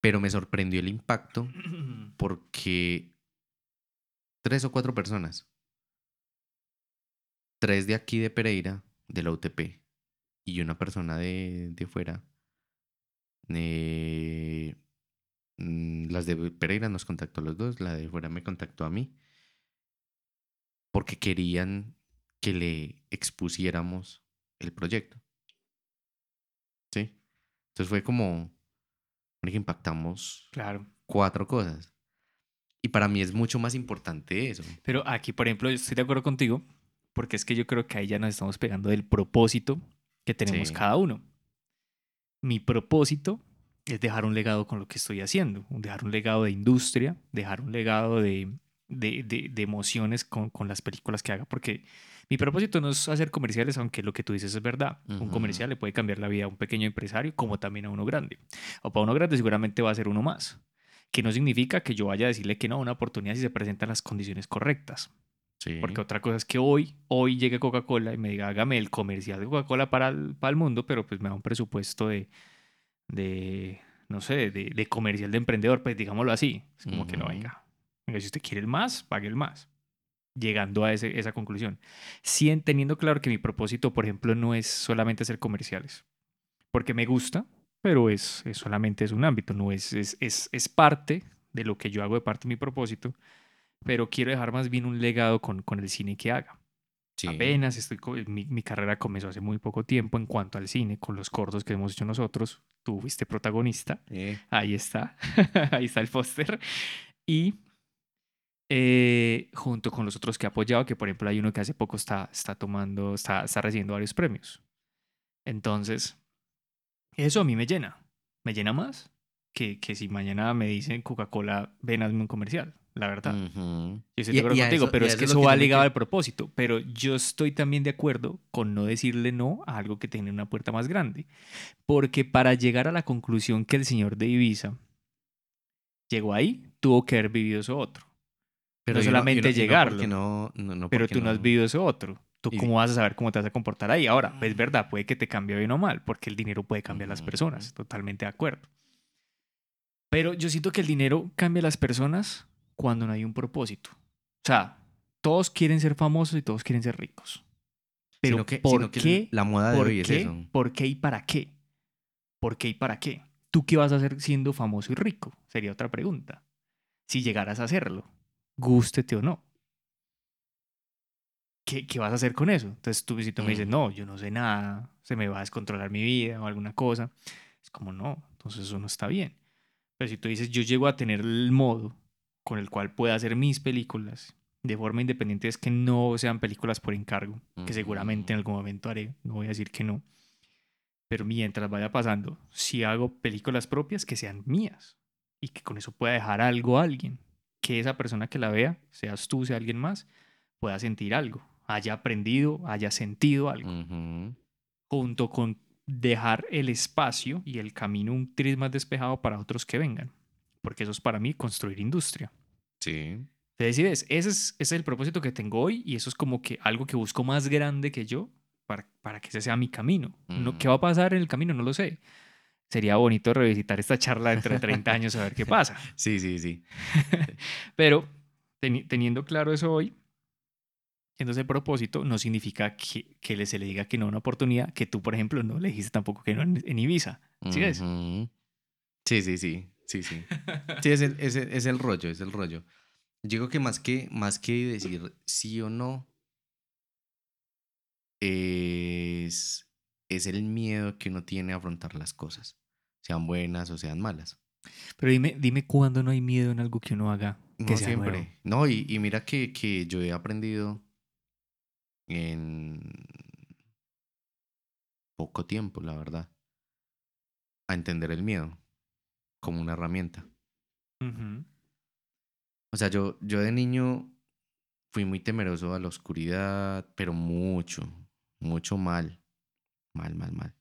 Speaker 2: Pero me sorprendió el impacto porque tres o cuatro personas, tres de aquí de Pereira, de la UTP, y una persona de, de fuera, eh, mm, las de Pereira nos contactó a los dos, la de fuera me contactó a mí, porque querían que le expusiéramos el proyecto. ¿Sí? Entonces fue como que impactamos
Speaker 1: Claro.
Speaker 2: cuatro cosas. Y para mí es mucho más importante eso.
Speaker 1: Pero aquí, por ejemplo, yo estoy de acuerdo contigo, porque es que yo creo que ahí ya nos estamos pegando del propósito que tenemos
Speaker 2: Sí.
Speaker 1: cada uno. Mi propósito es dejar un legado con lo que estoy haciendo, dejar un legado de industria, dejar un legado de, de, de- de emociones con, con las películas que haga, porque mi propósito no es hacer comerciales, aunque lo que tú dices es verdad. Un comercial le puede cambiar la vida a un pequeño empresario, como también a uno grande. O para uno grande seguramente va a ser uno más que no significa que yo vaya a decirle que no a una oportunidad si se presentan las condiciones correctas.
Speaker 2: Sí.
Speaker 1: Porque otra cosa es que hoy, hoy llegue Coca-Cola y me diga, hágame el comercial de Coca-Cola para el, para el mundo, pero pues me da un presupuesto de, de no sé, de, de comercial de emprendedor, pues digámoslo así. Es como que no, venga. Venga, si usted quiere el más, pague el más. Llegando a ese- esa conclusión. Sí, teniendo claro que mi propósito, por ejemplo, no es solamente hacer comerciales. Porque me gusta, pero es, es solamente es un ámbito, no es, es, es, es parte de lo que yo hago de parte de mi propósito, pero quiero dejar más bien un legado con, con el cine que haga.
Speaker 2: Sí.
Speaker 1: Apenas estoy, mi, mi carrera comenzó hace muy poco tiempo en cuanto al cine, con los cortos que hemos hecho nosotros. Tú fuiste protagonista.
Speaker 2: Eh,
Speaker 1: Ahí está. Ahí está el póster. Y eh, junto con los otros que he apoyado, que por ejemplo hay uno que hace poco está, está tomando, está, está recibiendo varios premios. Entonces, eso a mí me llena. Me llena más que, que si mañana me dicen Coca-Cola, ven, hazme un comercial. La verdad.
Speaker 2: ujú.
Speaker 1: Yo estoy de acuerdo contigo,
Speaker 2: eso-
Speaker 1: pero es que
Speaker 2: es
Speaker 1: eso
Speaker 2: lo
Speaker 1: va ligado
Speaker 2: quiero-
Speaker 1: al propósito. Pero yo estoy también de acuerdo con no decirle no a algo que tiene una puerta más grande. Porque para llegar a la conclusión que el señor de Ibiza llegó ahí, tuvo que haber vivido eso otro. No
Speaker 2: y
Speaker 1: solamente
Speaker 2: porque
Speaker 1: llegarlo,
Speaker 2: no, no, no
Speaker 1: Pero tú no has vivido eso otro. ¿Tú
Speaker 2: Y-
Speaker 1: cómo vas a saber cómo te vas a comportar ahí? Ahora, es verdad, puede que te cambie bien o mal, porque el dinero puede cambiar las
Speaker 2: Ujú.
Speaker 1: personas. Totalmente de acuerdo. Pero yo siento que el dinero cambia las personas cuando no hay un propósito. O sea, todos quieren ser famosos y todos quieren ser ricos. Pero
Speaker 2: Sino que-
Speaker 1: ¿por
Speaker 2: sino que
Speaker 1: qué?
Speaker 2: la moda de
Speaker 1: ¿Por
Speaker 2: hoy es eso.
Speaker 1: ¿Por qué y para qué? ¿Por qué y para qué? ¿Tú qué vas a hacer siendo famoso y rico? Sería otra pregunta. Si llegaras a hacerlo, gústete o no. ¿Qué, qué vas a hacer con eso? Entonces tú, si tú me dices, no, yo no sé nada, se me va a descontrolar mi vida o alguna cosa, es como no, entonces eso no está bien. Pero si tú dices, yo llego a tener el modo con el cual pueda hacer mis películas de forma independiente, es que no sean películas por encargo, que seguramente en algún momento haré, no voy a decir que no. Pero mientras vaya pasando, si hago películas propias, que sean mías y que con eso pueda dejar algo a alguien, que esa persona que la vea, seas tú, sea alguien más, pueda sentir algo, haya aprendido, haya sentido algo, junto con dejar el espacio y el camino un tris más despejado para otros que vengan, porque eso es para mí construir industria.
Speaker 2: Sí.
Speaker 1: Si ves, ese es, ese es el propósito que tengo hoy y eso es como que algo que busco más grande que yo para, para que ese sea mi camino. No, ¿Qué va a pasar en el camino? No lo sé. Sería bonito revisitar esta charla dentro de 30 años a ver qué pasa.
Speaker 2: Sí, sí, sí.
Speaker 1: Pero teniendo claro eso hoy, entonces el propósito no significa que, que se le diga que no a una oportunidad que tú, por ejemplo, no le dijiste tampoco que no en, Ibiza. ¿Sí ves?
Speaker 2: Sí, sí, sí. Sí, sí. Sí, es el, es, el, es el rollo, es el rollo. Digo que más que, más que decir sí o no, es, es el miedo que uno tiene a afrontar las cosas, sean buenas o sean malas.
Speaker 1: Pero dime, dime cuándo no hay miedo en algo que uno haga. Que
Speaker 2: no siempre. No, y, y, mira que, que yo he aprendido en poco tiempo, la verdad, a entender el miedo como una herramienta. O sea, yo, yo de niño fui muy temeroso a la oscuridad, pero mucho, mucho mal. Mal, mal, mal.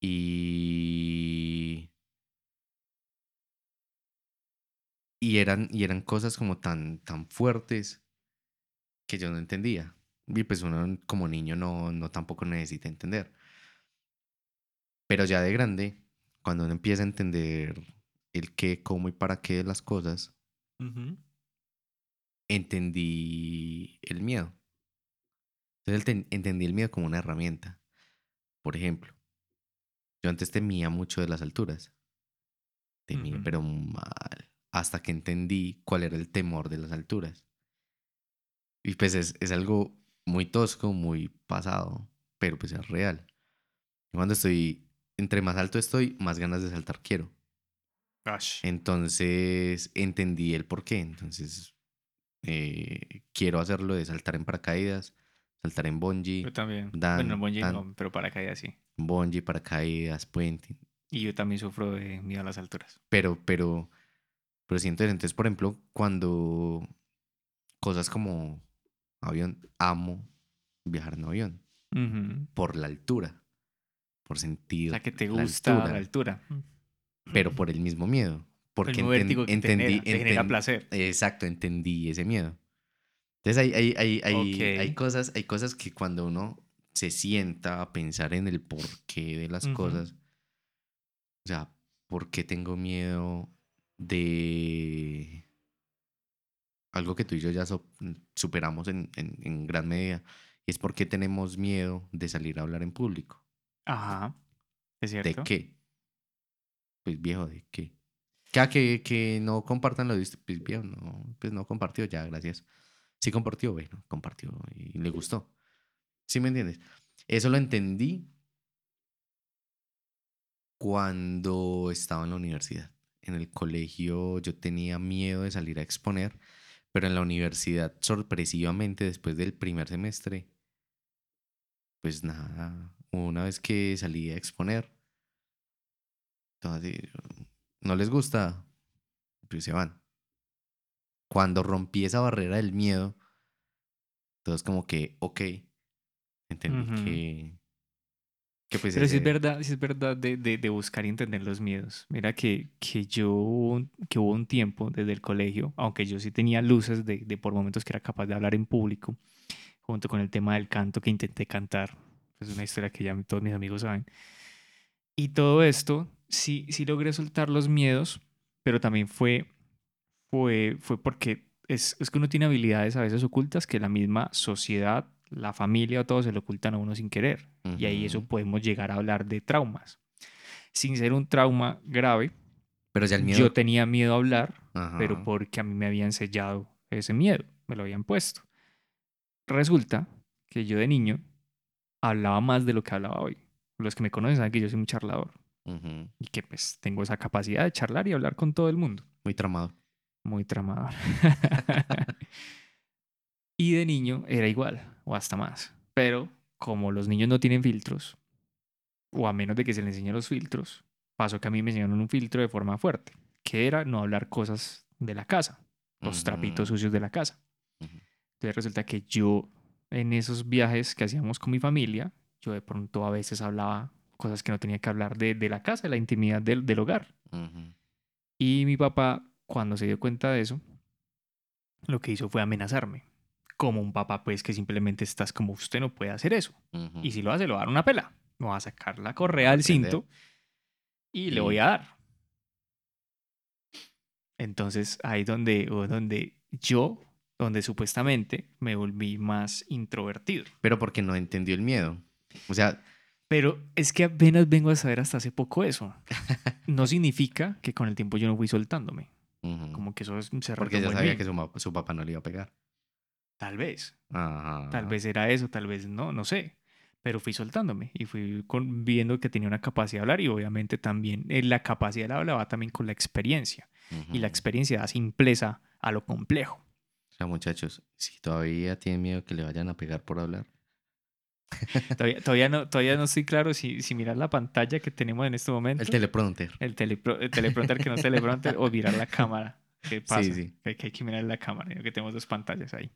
Speaker 2: Y. Y eran, y eran cosas como tan, tan fuertes que yo no entendía. Y pues uno como niño no, no tampoco necesita entender. Pero ya de grande, cuando uno empieza a entender el qué, cómo y para qué de las cosas, entendí el miedo. Entonces entendí el miedo como una herramienta. Por ejemplo, yo antes temía mucho de las alturas. Temía, pero mal. Hasta que entendí cuál era el temor de las alturas. Y pues es, es algo muy tosco, muy pasado, pero pues es real. Cuando estoy, entre más alto estoy, más ganas de saltar quiero. Entonces entendí el por qué. Entonces eh, quiero hacerlo de saltar en paracaídas, saltar en bungee.
Speaker 1: Yo también. bueno, bungee no, pero paracaídas sí.
Speaker 2: Bungee, paracaídas, puente.
Speaker 1: Y yo también sufro de miedo a las alturas.
Speaker 2: Pero, pero, pero siento, entonces, por ejemplo, cuando cosas como avión, amo viajar en avión. Por la altura. Por sentir.
Speaker 1: O sea, que te gusta la altura
Speaker 2: pero por el mismo miedo. Porque
Speaker 1: el entendí, genera, placer.
Speaker 2: Exacto, entendí ese miedo. Entonces hay, hay, hay, hay, hay, cosas, hay cosas que cuando uno se sienta a pensar en el porqué de las cosas, o sea, ¿por qué tengo miedo de algo que tú y yo ya superamos en, en, en gran medida? Y es porque tenemos miedo de salir a hablar en público.
Speaker 1: Ajá, es cierto.
Speaker 2: ¿De qué? pues viejo, de que, que, que no compartan lo de pues viejo, no, pues no compartió ya, gracias. Sí compartió, bueno, compartió y le gustó. ¿Sí me entiendes? Eso lo entendí cuando estaba en la universidad. En el colegio yo tenía miedo de salir a exponer, pero en la universidad, sorpresivamente, después del primer semestre, pues nada, una vez que salí a exponer, entonces, no les gusta, pues se van. Cuando rompí esa barrera del miedo, entonces como que, ok, entendí que...
Speaker 1: que pues Pero si es verdad, si es verdad de, de, buscar y entender los miedos. Mira que, que yo, que hubo un tiempo desde el colegio, aunque yo sí tenía luces de, de por momentos que era capaz de hablar en público, junto con el tema del canto que intenté cantar. Es una historia que ya todos mis amigos saben. Y todo esto sí, sí logré soltar los miedos, pero también fue, fue, fue porque es, es que uno tiene habilidades a veces ocultas que la misma sociedad, la familia o todo se le ocultan a uno sin querer. Y ahí eso podemos llegar a hablar de traumas. Sin ser un trauma grave,
Speaker 2: pero ya el miedo...
Speaker 1: yo tenía miedo a hablar, pero porque a mí me habían sellado ese miedo, me lo habían puesto. Resulta que yo de niño hablaba más de lo que hablaba hoy. Los que me conocen saben que yo soy un charlador. Y que pues tengo esa capacidad de charlar y hablar con todo el mundo.
Speaker 2: Muy tramado.
Speaker 1: Muy tramado. y de niño era igual, o hasta más. Pero como los niños no tienen filtros, o a menos de que se les enseñen los filtros, pasó que a mí me enseñaron un filtro de forma fuerte, que era no hablar cosas de la casa, los trapitos sucios de la casa. Entonces resulta que yo en esos viajes que hacíamos con mi familia, yo de pronto a veces hablaba cosas que no tenía que hablar de, de la casa, de la intimidad del, del hogar. Y mi papá, cuando se dio cuenta de eso, lo que hizo fue amenazarme. Como un papá, pues, que simplemente estás como, usted no puede hacer eso. Y si lo hace, lo va a dar una pela. Me va a sacar la correa del cinto y le voy a dar. Entonces, ahí donde, donde yo, donde supuestamente me volví más introvertido.
Speaker 2: Pero porque no entendió el miedo. O sea,
Speaker 1: Pero es que apenas vengo a saber hasta hace poco eso. No significa que con el tiempo yo no fui soltándome. Como que eso es- se
Speaker 2: porque ya sabía
Speaker 1: mí.
Speaker 2: que su, papá no le iba a pegar.
Speaker 1: Tal vez.
Speaker 2: Ajá.
Speaker 1: Tal vez era eso, tal vez no, no sé. Pero fui soltándome y fui con- viendo que tenía una capacidad de hablar y obviamente también eh, la capacidad de hablar va también con la experiencia. Y la experiencia da simpleza a lo complejo.
Speaker 2: O sea, muchachos, si todavía tienen miedo que le vayan a pegar por hablar.
Speaker 1: Todavía, todavía, no, todavía no estoy claro si, si mirar la pantalla que tenemos en este momento,
Speaker 2: El teleprompter.
Speaker 1: el, telepro- el teleprompter que no es teleprompter, o mirar la cámara. ¿Qué pasa?
Speaker 2: Sí, sí.
Speaker 1: Que, hay que mirar la cámara, que tenemos dos pantallas ahí.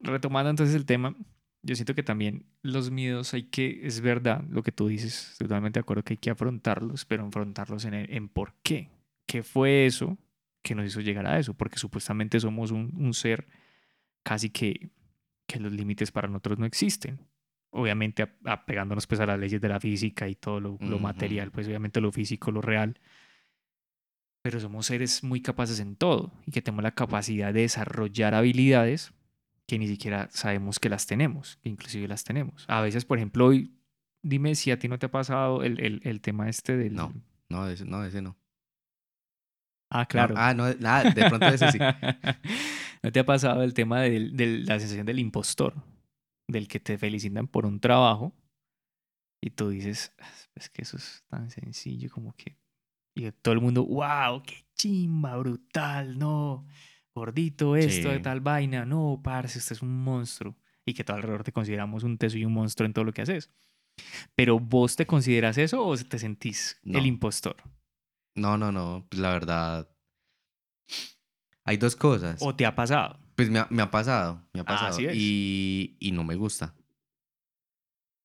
Speaker 1: Retomando entonces el tema, yo siento que también los miedos hay que, es verdad lo que tú dices, estoy totalmente de acuerdo que hay que afrontarlos, pero afrontarlos en, el- en por qué. ¿Qué fue eso que nos hizo llegar a eso? Porque supuestamente somos un, un ser casi que, que los límites para nosotros no existen. Obviamente apegándonos pues a las leyes de la física y todo lo, lo
Speaker 2: Ujú.
Speaker 1: material, pues obviamente lo físico, lo real. Pero somos seres muy capaces en todo y que tenemos la capacidad de desarrollar habilidades que ni siquiera sabemos que las tenemos, que inclusive las tenemos. A veces, por ejemplo, hoy, dime si a ti no te ha pasado el, el- el tema este del...
Speaker 2: No. No, ese no. Ese no.
Speaker 1: Ah,
Speaker 2: No,
Speaker 1: claro.
Speaker 2: ah, no, nada, de pronto ese sí.
Speaker 1: ¿No te ha pasado el tema del- de la sensación del impostor? Del que te felicitan por un trabajo y tú dices, "Ah, es que eso es tan sencillo como que... Y todo el mundo, wow, qué chimba, brutal, no, gordito esto de
Speaker 2: Sí.
Speaker 1: tal vaina, no, parce, usted es un monstruo. Y que todo alrededor te consideramos un teso y un monstruo en todo lo que haces. Pero vos te consideras eso o te sentís
Speaker 2: No.
Speaker 1: el impostor?
Speaker 2: No, no, no. Pues la verdad. Hay dos cosas.
Speaker 1: ¿O te ha pasado?
Speaker 2: Pues me ha, me ha pasado, me ha
Speaker 1: Ah,
Speaker 2: pasado.
Speaker 1: así es.
Speaker 2: Y, y no me gusta.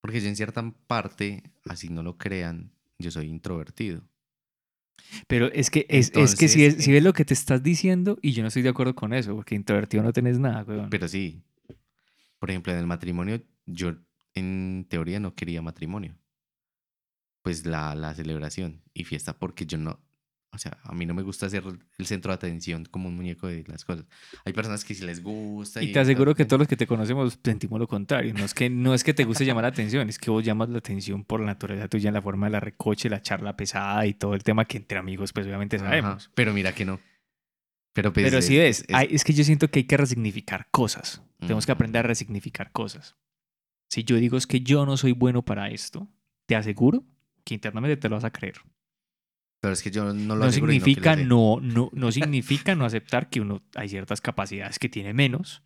Speaker 2: Porque yo en cierta parte, así no lo crean, yo soy introvertido.
Speaker 1: Pero es que, es, es que si, es- si ves lo que te estás diciendo y yo no estoy de acuerdo con eso, porque introvertido no tenés nada, weón.
Speaker 2: Pero sí, por ejemplo, en el matrimonio, yo en teoría no quería matrimonio. Pues la, la celebración y fiesta, porque yo no, o sea, a mí no me gusta ser el centro de atención como un muñeco de las cosas. Hay personas que sí les gusta.
Speaker 1: Y te aseguro que
Speaker 2: todo-
Speaker 1: todos los que te conocemos sentimos lo contrario. No es que, no es que te guste llamar la atención, es que vos llamas la atención por la naturaleza tuya en la forma de la recoche, la charla pesada y todo el tema que entre amigos, pues obviamente
Speaker 2: Ajá,
Speaker 1: sabemos.
Speaker 2: Pero mira que no. Pero, pues,
Speaker 1: Pero
Speaker 2: es-
Speaker 1: sí ves,
Speaker 2: es-
Speaker 1: hay- es que yo siento que hay que resignificar cosas. Tenemos que aprender a resignificar cosas. Si yo digo es que yo no soy bueno para esto, te aseguro que internamente te lo vas a creer.
Speaker 2: Pero es que yo no lo
Speaker 1: no significa no, no, no significa no aceptar que uno hay ciertas capacidades que tiene menos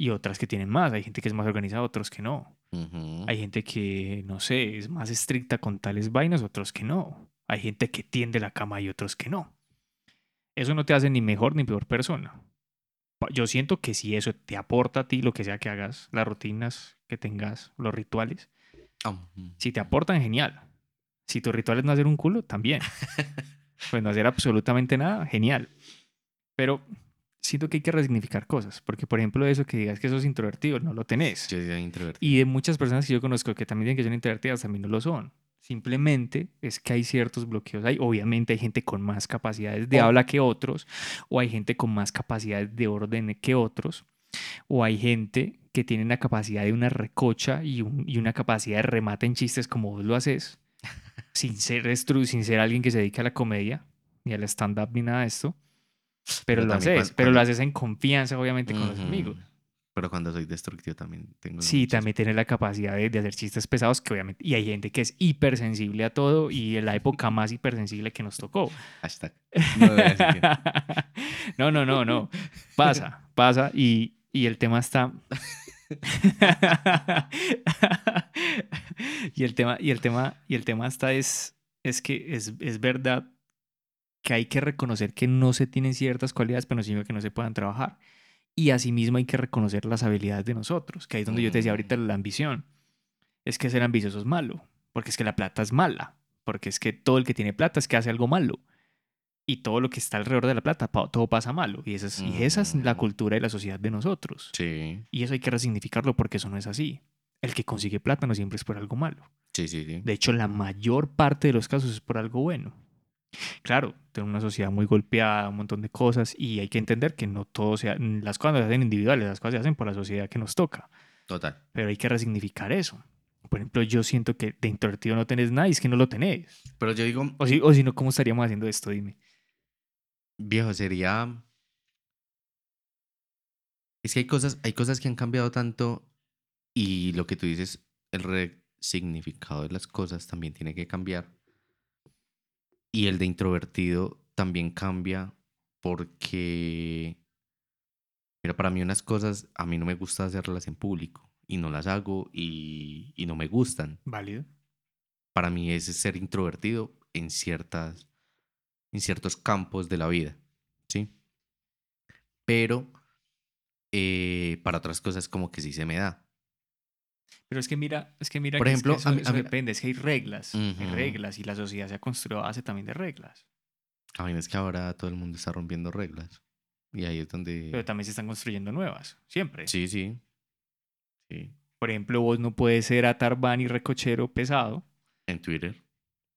Speaker 1: y otras que tienen más. Hay gente que es más organizada, otros que no.
Speaker 2: Ujú.
Speaker 1: Hay gente que, no sé, es más estricta con tales vainas, otros que no. Hay gente que tiende la cama y otros que no. Eso no te hace ni mejor ni peor persona. Yo siento que si eso te aporta a ti, lo que sea que hagas, las rutinas que tengas, los rituales,
Speaker 2: Ah, ujú.
Speaker 1: si te aportan, genial. Si tu ritual es no hacer un culo, también. Pues no hacer absolutamente nada, genial. Pero siento que hay que resignificar cosas. Porque, por ejemplo, eso que digas que sos introvertido, no lo tenés.
Speaker 2: Yo soy introvertido.
Speaker 1: Y de muchas personas que yo conozco que también dicen que son introvertidas, también no lo son. Simplemente es que hay ciertos bloqueos ahí. Obviamente hay gente con más capacidades de
Speaker 2: O-
Speaker 1: habla que otros, o hay gente con más capacidades de orden que otros, o hay gente que tiene una capacidad de una recocha y, un- y una capacidad de remate en chistes como vos lo haces, sin ser, sin ser alguien que se dedique a la comedia, ni al stand-up, ni nada de esto. Pero,
Speaker 2: Pero
Speaker 1: lo haces,
Speaker 2: cuan-
Speaker 1: pero lo
Speaker 2: cuando-
Speaker 1: haces en confianza, obviamente, con los
Speaker 2: Ujú.
Speaker 1: amigos.
Speaker 2: Pero cuando soy destructivo también tengo.
Speaker 1: Sí,
Speaker 2: muchos-
Speaker 1: también tiene la capacidad de, de hacer chistes pesados que obviamente... Y hay gente que es hipersensible a todo y en la época más hipersensible que nos tocó.
Speaker 2: Hashtag. No
Speaker 1: no, no, no, no. Pasa, pasa y, y el tema está... y el tema, y el tema, y el tema está es, es que es, es verdad que hay que reconocer que no se tienen ciertas cualidades, pero no significa que no se puedan trabajar. Y asimismo hay que reconocer las habilidades de nosotros, que ahí es donde yo te decía ahorita la ambición. Es que ser ambicioso es malo, porque es que la plata es mala, porque es que todo el que tiene plata es que hace algo malo. Y todo lo que está alrededor de la plata, todo pasa malo. Y esa es, y esa es la
Speaker 2: Mm.
Speaker 1: cultura y la sociedad de nosotros.
Speaker 2: Sí,
Speaker 1: Y eso hay que resignificarlo porque eso no es así. El que consigue plata no siempre es por algo malo.
Speaker 2: sí, sí, sí.
Speaker 1: De hecho, la mayor parte de los casos es por algo bueno. Claro, tenemos una sociedad muy golpeada, un montón de cosas, y hay que entender que no todo sea, las cosas no se hacen individuales, las cosas se hacen por la sociedad que nos toca.
Speaker 2: Total.
Speaker 1: Pero hay que resignificar eso. Por ejemplo, yo siento que de introvertido no tenés nada y es que no lo tenés.
Speaker 2: Pero yo digo,
Speaker 1: O si, o si no, ¿cómo estaríamos haciendo esto? Dime.
Speaker 2: Viejo, sería... Es que hay cosas, hay cosas que han cambiado tanto y lo que tú dices, el resignificado de las cosas también tiene que cambiar. Y el de introvertido también cambia porque, mira, para mí unas cosas, a mí no me gusta hacerlas en público y no las hago y, y no me gustan.
Speaker 1: Válido.
Speaker 2: Para mí es ser introvertido en ciertas, en ciertos campos de la vida, ¿sí? Pero eh, para otras cosas como que sí se me da.
Speaker 1: Pero es que mira, es que mira
Speaker 2: Por
Speaker 1: que es
Speaker 2: ejemplo,
Speaker 1: que eso,
Speaker 2: a mí-
Speaker 1: eso
Speaker 2: a mí-
Speaker 1: depende, es que hay reglas, hay reglas y la sociedad se ha construido a base también de reglas.
Speaker 2: A mí es que ahora todo el mundo está rompiendo reglas. Y ahí es donde...
Speaker 1: Pero también se están construyendo nuevas, siempre.
Speaker 2: Sí, sí. Sí.
Speaker 1: Por ejemplo, vos no puedes ser atarban y recochero pesado
Speaker 2: En Twitter.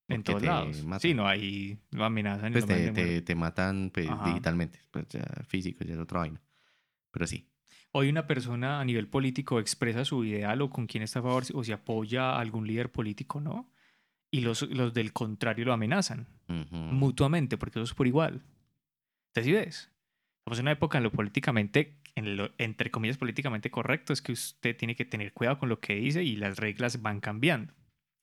Speaker 1: En todos
Speaker 2: te
Speaker 1: lados.
Speaker 2: matan.
Speaker 1: Sí, no, ahí lo amenazan.
Speaker 2: Pues te, te, te matan pues, digitalmente. Pues ya físico, ya es otra vaina. Pero sí.
Speaker 1: Hoy una persona a nivel político expresa su ideal o con quién está a favor o si apoya a algún líder político, ¿no? Y los, los del contrario lo amenazan
Speaker 2: Ujú.
Speaker 1: mutuamente, porque eso es por igual. Entonces, ¿sí ves? Estamos en una época en lo políticamente, en lo, entre comillas, políticamente correcto, es que usted tiene que tener cuidado con lo que dice y las reglas van cambiando.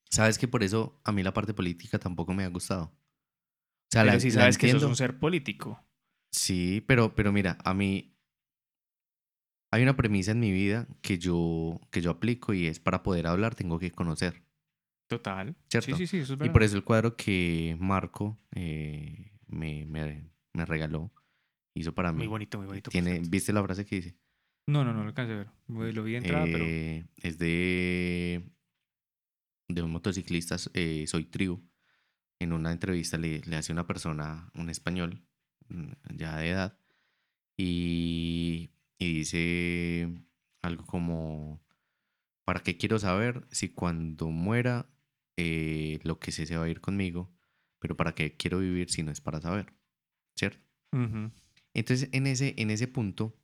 Speaker 2: ¿Sabes que por eso a mí la parte política tampoco me ha gustado? O sea,
Speaker 1: Pero
Speaker 2: la,
Speaker 1: si
Speaker 2: la
Speaker 1: sabes que eso es
Speaker 2: entiendo.
Speaker 1: un ser político.
Speaker 2: Sí, pero, pero mira, a mí hay una premisa en mi vida que yo, que yo aplico y es para poder hablar tengo que conocer.
Speaker 1: Total.
Speaker 2: ¿Cierto?
Speaker 1: Sí, sí, sí, eso es
Speaker 2: Y
Speaker 1: verdad.
Speaker 2: por eso el cuadro que Marco eh, me, me, me regaló hizo para mí.
Speaker 1: Muy bonito, muy bonito.
Speaker 2: Tiene. ¿Viste la frase que dice?
Speaker 1: No, no, no lo alcancé a ver. Lo vi de entrada, pero...
Speaker 2: Eh, Es de, de un motociclista, eh, Soy Tribu. En una entrevista le, le hace una persona, un español, mm, ya de edad, y, y dice algo como, ¿para qué quiero saber si cuando muera eh, lo que sé se va a ir conmigo? Pero ¿para qué quiero vivir si no es para saber? ¿Cierto? Entonces, en ese, en ese punto,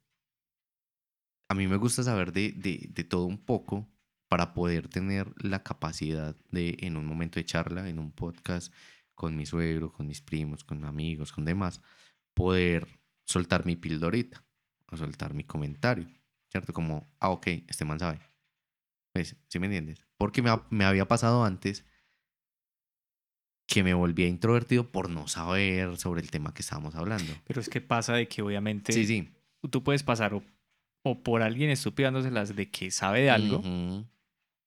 Speaker 2: a mí me gusta saber de, de, de todo un poco para poder tener la capacidad de, en un momento de charla, en un podcast, con mi suegro, con mis primos, con amigos, con demás, poder soltar mi pildorita o soltar mi comentario, ¿cierto? Como, ah, ok, este man sabe. Pues, ¿sí me entiendes? Porque me, me había pasado antes que me volvía introvertido por no saber sobre el tema que estábamos hablando.
Speaker 1: Pero es que pasa de que obviamente
Speaker 2: Sí, sí.
Speaker 1: tú puedes pasar o, o por alguien estúpido dándoselas de que sabe de algo,
Speaker 2: Ujú,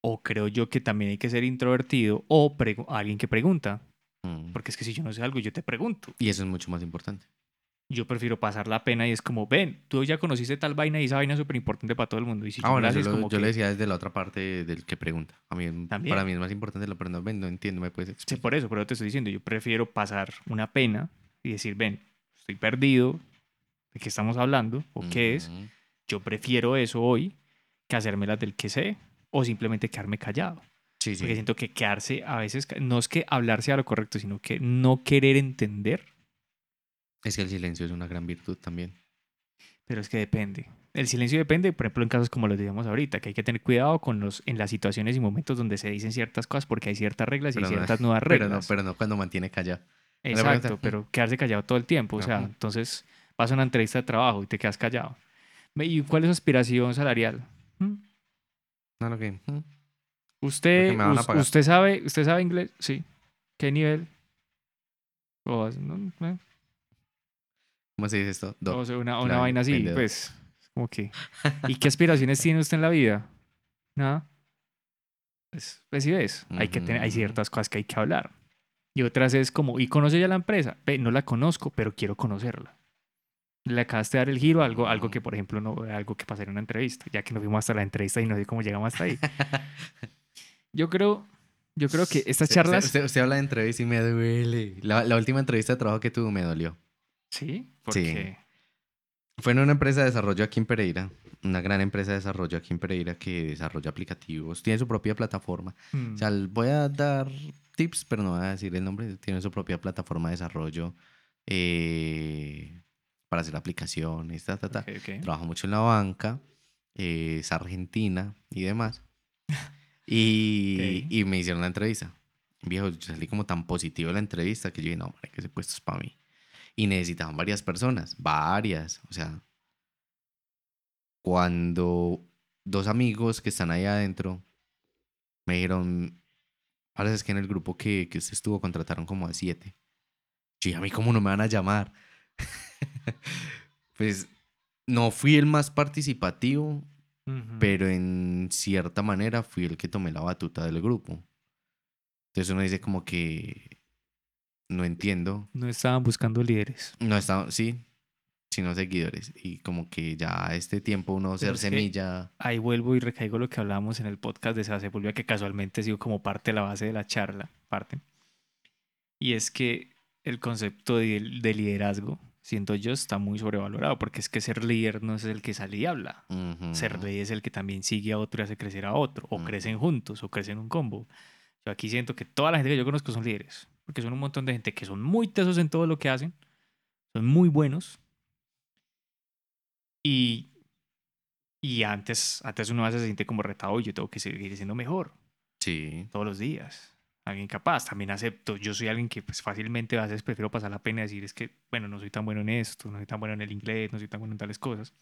Speaker 1: o creo yo que también hay que ser introvertido, o alguien que pregunta.
Speaker 2: ujú.
Speaker 1: Porque es que si yo no sé algo, yo te pregunto.
Speaker 2: Y eso es mucho más importante.
Speaker 1: Yo prefiero pasar la pena y es como, ven, tú ya conociste tal vaina y esa vaina es súper importante para todo el mundo. Y si
Speaker 2: ah,
Speaker 1: yo
Speaker 2: bueno,
Speaker 1: la
Speaker 2: yo,
Speaker 1: haces
Speaker 2: lo-
Speaker 1: como
Speaker 2: yo
Speaker 1: que-
Speaker 2: le decía desde la otra parte del que pregunta. A mí,
Speaker 1: También.
Speaker 2: para mí es más importante lo pero no, ven, no entiendo, me puedes
Speaker 1: Sí,
Speaker 2: explicar.
Speaker 1: por eso, pero te estoy diciendo, yo prefiero pasar una pena y decir, ven, estoy perdido, ¿de qué estamos hablando? ¿O qué es? Yo prefiero eso hoy que hacerme las del que sé o simplemente quedarme callado.
Speaker 2: Sí, sí.
Speaker 1: Porque siento que quedarse a veces, no es que hablar sea lo correcto, sino que no querer entender,
Speaker 2: Es que el silencio es una gran virtud también.
Speaker 1: pero es que depende. El silencio depende, por ejemplo, en casos como los decíamos ahorita, que hay que tener cuidado con los, en las situaciones y momentos donde se dicen ciertas cosas porque hay ciertas reglas y
Speaker 2: Pero
Speaker 1: hay
Speaker 2: no-
Speaker 1: ciertas nuevas
Speaker 2: Pero no,
Speaker 1: reglas.
Speaker 2: pero no cuando mantiene callado. la
Speaker 1: Exacto, pero quedarse callado todo el tiempo. O sea,
Speaker 2: Ajá.
Speaker 1: entonces vas a una entrevista de trabajo y te quedas callado. ¿Y cuál es su aspiración salarial? ¿Mm?
Speaker 2: No, lo que.
Speaker 1: ¿Usted. ¿Usted sabe usted sabe inglés? Sí. ¿Qué nivel? O, as- no, eh,
Speaker 2: ¿Cómo se dice esto? Do-
Speaker 1: o sea, una, una
Speaker 2: claro,
Speaker 1: vaina así,
Speaker 2: vendedor.
Speaker 1: pues. Como que. ¿Y qué aspiraciones tiene usted en la vida? Nada. Pues, pues sí ves, hay, que tener, hay ciertas cosas que hay que hablar. Y otras es como, ¿y conoce ya la empresa? Ve, no la conozco, pero quiero conocerla. Le acabaste de dar el giro a algo, algo que, por ejemplo, no algo que pasaría en una entrevista, ya que nos fuimos hasta la entrevista y no sé cómo llegamos hasta ahí. Yo creo, Yo creo que estas
Speaker 2: Usted-
Speaker 1: charlas...
Speaker 2: Usted, usted habla de entrevista y me duele. La, la última entrevista de trabajo que tuvo me dolió.
Speaker 1: Sí, porque...
Speaker 2: Fue en una empresa de desarrollo aquí en Pereira. Una gran empresa de desarrollo aquí en Pereira que desarrolla aplicativos. Tiene su propia plataforma.
Speaker 1: mm,
Speaker 2: O sea, voy a dar tips, pero no voy a decir el nombre. Tiene su propia plataforma de desarrollo eh, para hacer aplicaciones, ta, ta, ta.
Speaker 1: ok, ok.
Speaker 2: Trabaja mucho en la banca, eh, es argentina y demás. Y,
Speaker 1: Ok.
Speaker 2: y me hicieron la entrevista. Viejo, yo salí como tan positivo de la entrevista que yo dije, no, hombre, que ese puesto es para mí. Y necesitaban varias personas, varias. O sea, cuando dos amigos que están ahí adentro me dijeron, ahora es que en el grupo que, que usted estuvo contrataron como a siete. Yo a mí cómo no me van a llamar. pues no fui el más participativo, pero en cierta manera fui el que tomé la batuta del grupo. Entonces uno dice como que no entiendo.
Speaker 1: No estaban buscando líderes.
Speaker 2: No está, sí, sino seguidores. Y como que ya a este tiempo uno
Speaker 1: Pero
Speaker 2: ser semilla.
Speaker 1: Ahí vuelvo y recaigo lo que hablábamos en el podcast de Seba Sepúlveda, que casualmente sido como parte de la base de la charla, parte. Y es que el concepto de, de liderazgo, siento yo, está muy sobrevalorado, porque es que ser líder no es el que sale y habla. Ser líder es el que también sigue a otro y hace crecer a otro, o crecen juntos, o crecen un combo. Yo aquí siento que toda la gente que yo conozco son líderes, porque son un montón de gente que son muy tesos en todo lo que hacen, son muy buenos. Y, y antes, antes uno se siente como retado, "Uy, yo tengo que seguir siendo mejor
Speaker 2: Sí.
Speaker 1: todos los días. Alguien capaz, también acepto. Yo soy alguien que pues fácilmente a veces prefiero pasar la pena y decir es que, bueno, no soy tan bueno en esto, no soy tan bueno en el inglés, no soy tan bueno en tales cosas.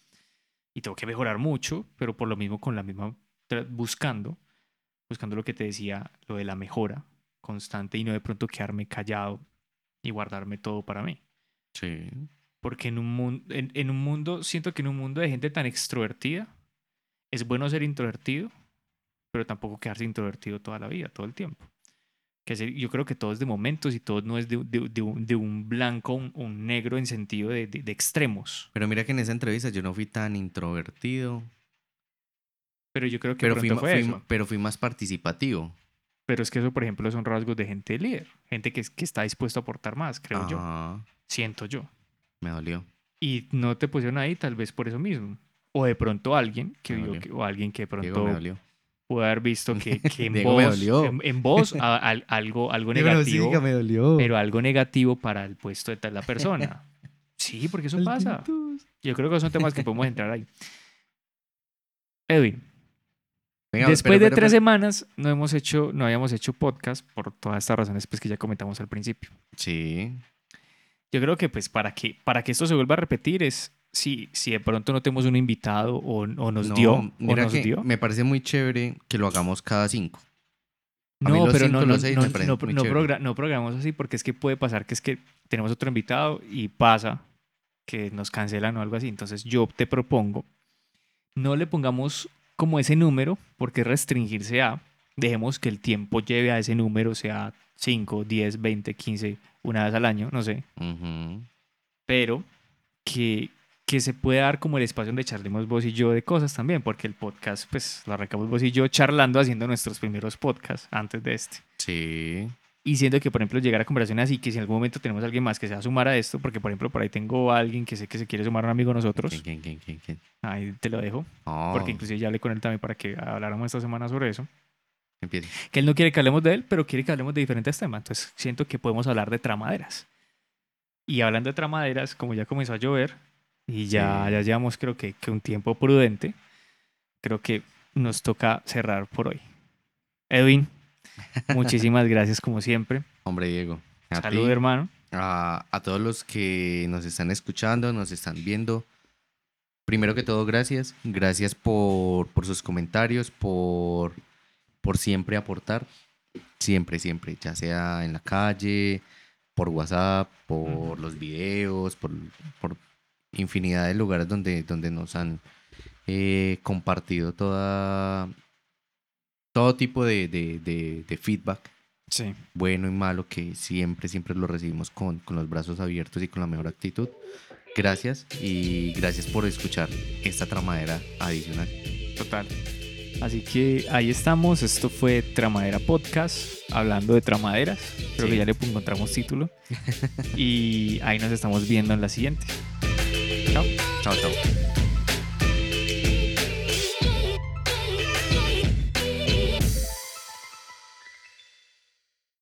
Speaker 1: Y tengo que mejorar mucho, pero por lo mismo con la misma, buscando, buscando lo que te decía, lo de la mejora constante y no de pronto quedarme callado y guardarme todo para mí.
Speaker 2: Sí.
Speaker 1: Porque en un, mundo, en, en un mundo, siento que en un mundo de gente tan extrovertida, es bueno ser introvertido, pero tampoco quedarse introvertido toda la vida, todo el tiempo. Que es- yo creo que todo es de momentos y todo no es de, de- de un, de un blanco o un, un negro en sentido de, extremos.
Speaker 2: Pero mira que en esa entrevista yo no fui tan introvertido.
Speaker 1: Pero yo creo que
Speaker 2: Pero
Speaker 1: pronto
Speaker 2: fui,
Speaker 1: fue
Speaker 2: fui
Speaker 1: eso.
Speaker 2: pero fui más participativo.
Speaker 1: Pero es que eso, por ejemplo, son rasgos de gente líder. Gente que, que está dispuesto a aportar más, creo yo.
Speaker 2: Ajá,
Speaker 1: Siento yo.
Speaker 2: Me dolió.
Speaker 1: Y no te pusieron ahí tal vez por eso mismo. O de pronto alguien que vio que- o alguien que de
Speaker 2: Diego,
Speaker 1: pronto
Speaker 2: me dolió.
Speaker 1: Pudo haber visto que, que en
Speaker 2: Diego, me
Speaker 1: vos,
Speaker 2: dolió.
Speaker 1: en, en vos a- al- algo, algo
Speaker 2: Diego, no
Speaker 1: negativo,
Speaker 2: siga, me dolió.
Speaker 1: pero algo negativo para el puesto de tal la persona. Sí, porque eso pasa. Yo creo que son temas que podemos entrar ahí. Edwin,
Speaker 2: Venga,
Speaker 1: después
Speaker 2: pero-
Speaker 1: de tres
Speaker 2: pero-
Speaker 1: semanas no hemos hecho, no habíamos hecho podcast por todas estas razones pues, que ya comentamos al principio.
Speaker 2: Sí.
Speaker 1: Yo creo que pues para que, para que esto se vuelva a repetir es si, si de pronto no tenemos un invitado o, o nos
Speaker 2: No,
Speaker 1: dio o nos
Speaker 2: que
Speaker 1: dio.
Speaker 2: Me parece muy chévere que lo hagamos cada cinco. A
Speaker 1: No, pero
Speaker 2: cinco,
Speaker 1: no, no, no, no, no progra- no programamos así porque es que puede pasar que es que tenemos otro invitado y pasa que nos cancelan o algo así. Entonces yo te propongo, no le pongamos como ese número porque restringirse a, dejemos que el tiempo lleve a ese número, sea 5, 10, 20, 15, una vez al año, no sé,
Speaker 2: Ujú.
Speaker 1: pero que, que se pueda dar como el espacio donde charlemos vos y yo de cosas también, porque el podcast, pues lo arrancamos vos y yo charlando, haciendo nuestros primeros podcasts antes de este.
Speaker 2: Sí.
Speaker 1: Y siento que, por ejemplo, llegar a conversaciones así, que si en algún momento tenemos a alguien más que se va a sumar a esto, porque, por ejemplo, por ahí tengo a alguien que sé que se quiere sumar a un amigo de nosotros,
Speaker 2: ¿Quién, quién, quién, quién,
Speaker 1: ahí te lo dejo,
Speaker 2: Oh,
Speaker 1: porque inclusive ya hablé con él también para que habláramos esta semana sobre eso,
Speaker 2: empiece.
Speaker 1: que él no quiere que hablemos de él, pero quiere que hablemos de diferentes temas, entonces siento que podemos hablar de tramaderas. Y hablando de tramaderas, como ya comenzó a llover, y ya,
Speaker 2: Sí.
Speaker 1: ya llevamos creo que, que un tiempo prudente, creo que nos toca cerrar por hoy. Edwin, muchísimas gracias como siempre.
Speaker 2: Hombre, Diego. a
Speaker 1: Salud,
Speaker 2: ti,
Speaker 1: hermano.
Speaker 2: a, a todos los que nos están escuchando, nos están viendo. Primero que todo, gracias. Gracias por, por sus comentarios, por, por siempre aportar. Siempre, siempre. Ya sea en la calle, por WhatsApp, por
Speaker 1: Ujú.
Speaker 2: los videos, por, por infinidad de lugares donde, donde nos han eh, compartido toda, todo tipo de, de- de- de feedback
Speaker 1: Sí.
Speaker 2: bueno y malo que siempre, siempre lo recibimos con, con los brazos abiertos y con la mejor actitud. Gracias y gracias por escuchar esta tramadera adicional.
Speaker 1: Total. Así que ahí estamos. Esto fue Tramadera Podcast, hablando de tramaderas. Creo
Speaker 2: Sí.
Speaker 1: que ya le encontramos título. y ahí nos estamos viendo en la siguiente. Chao.
Speaker 2: Chao, chao.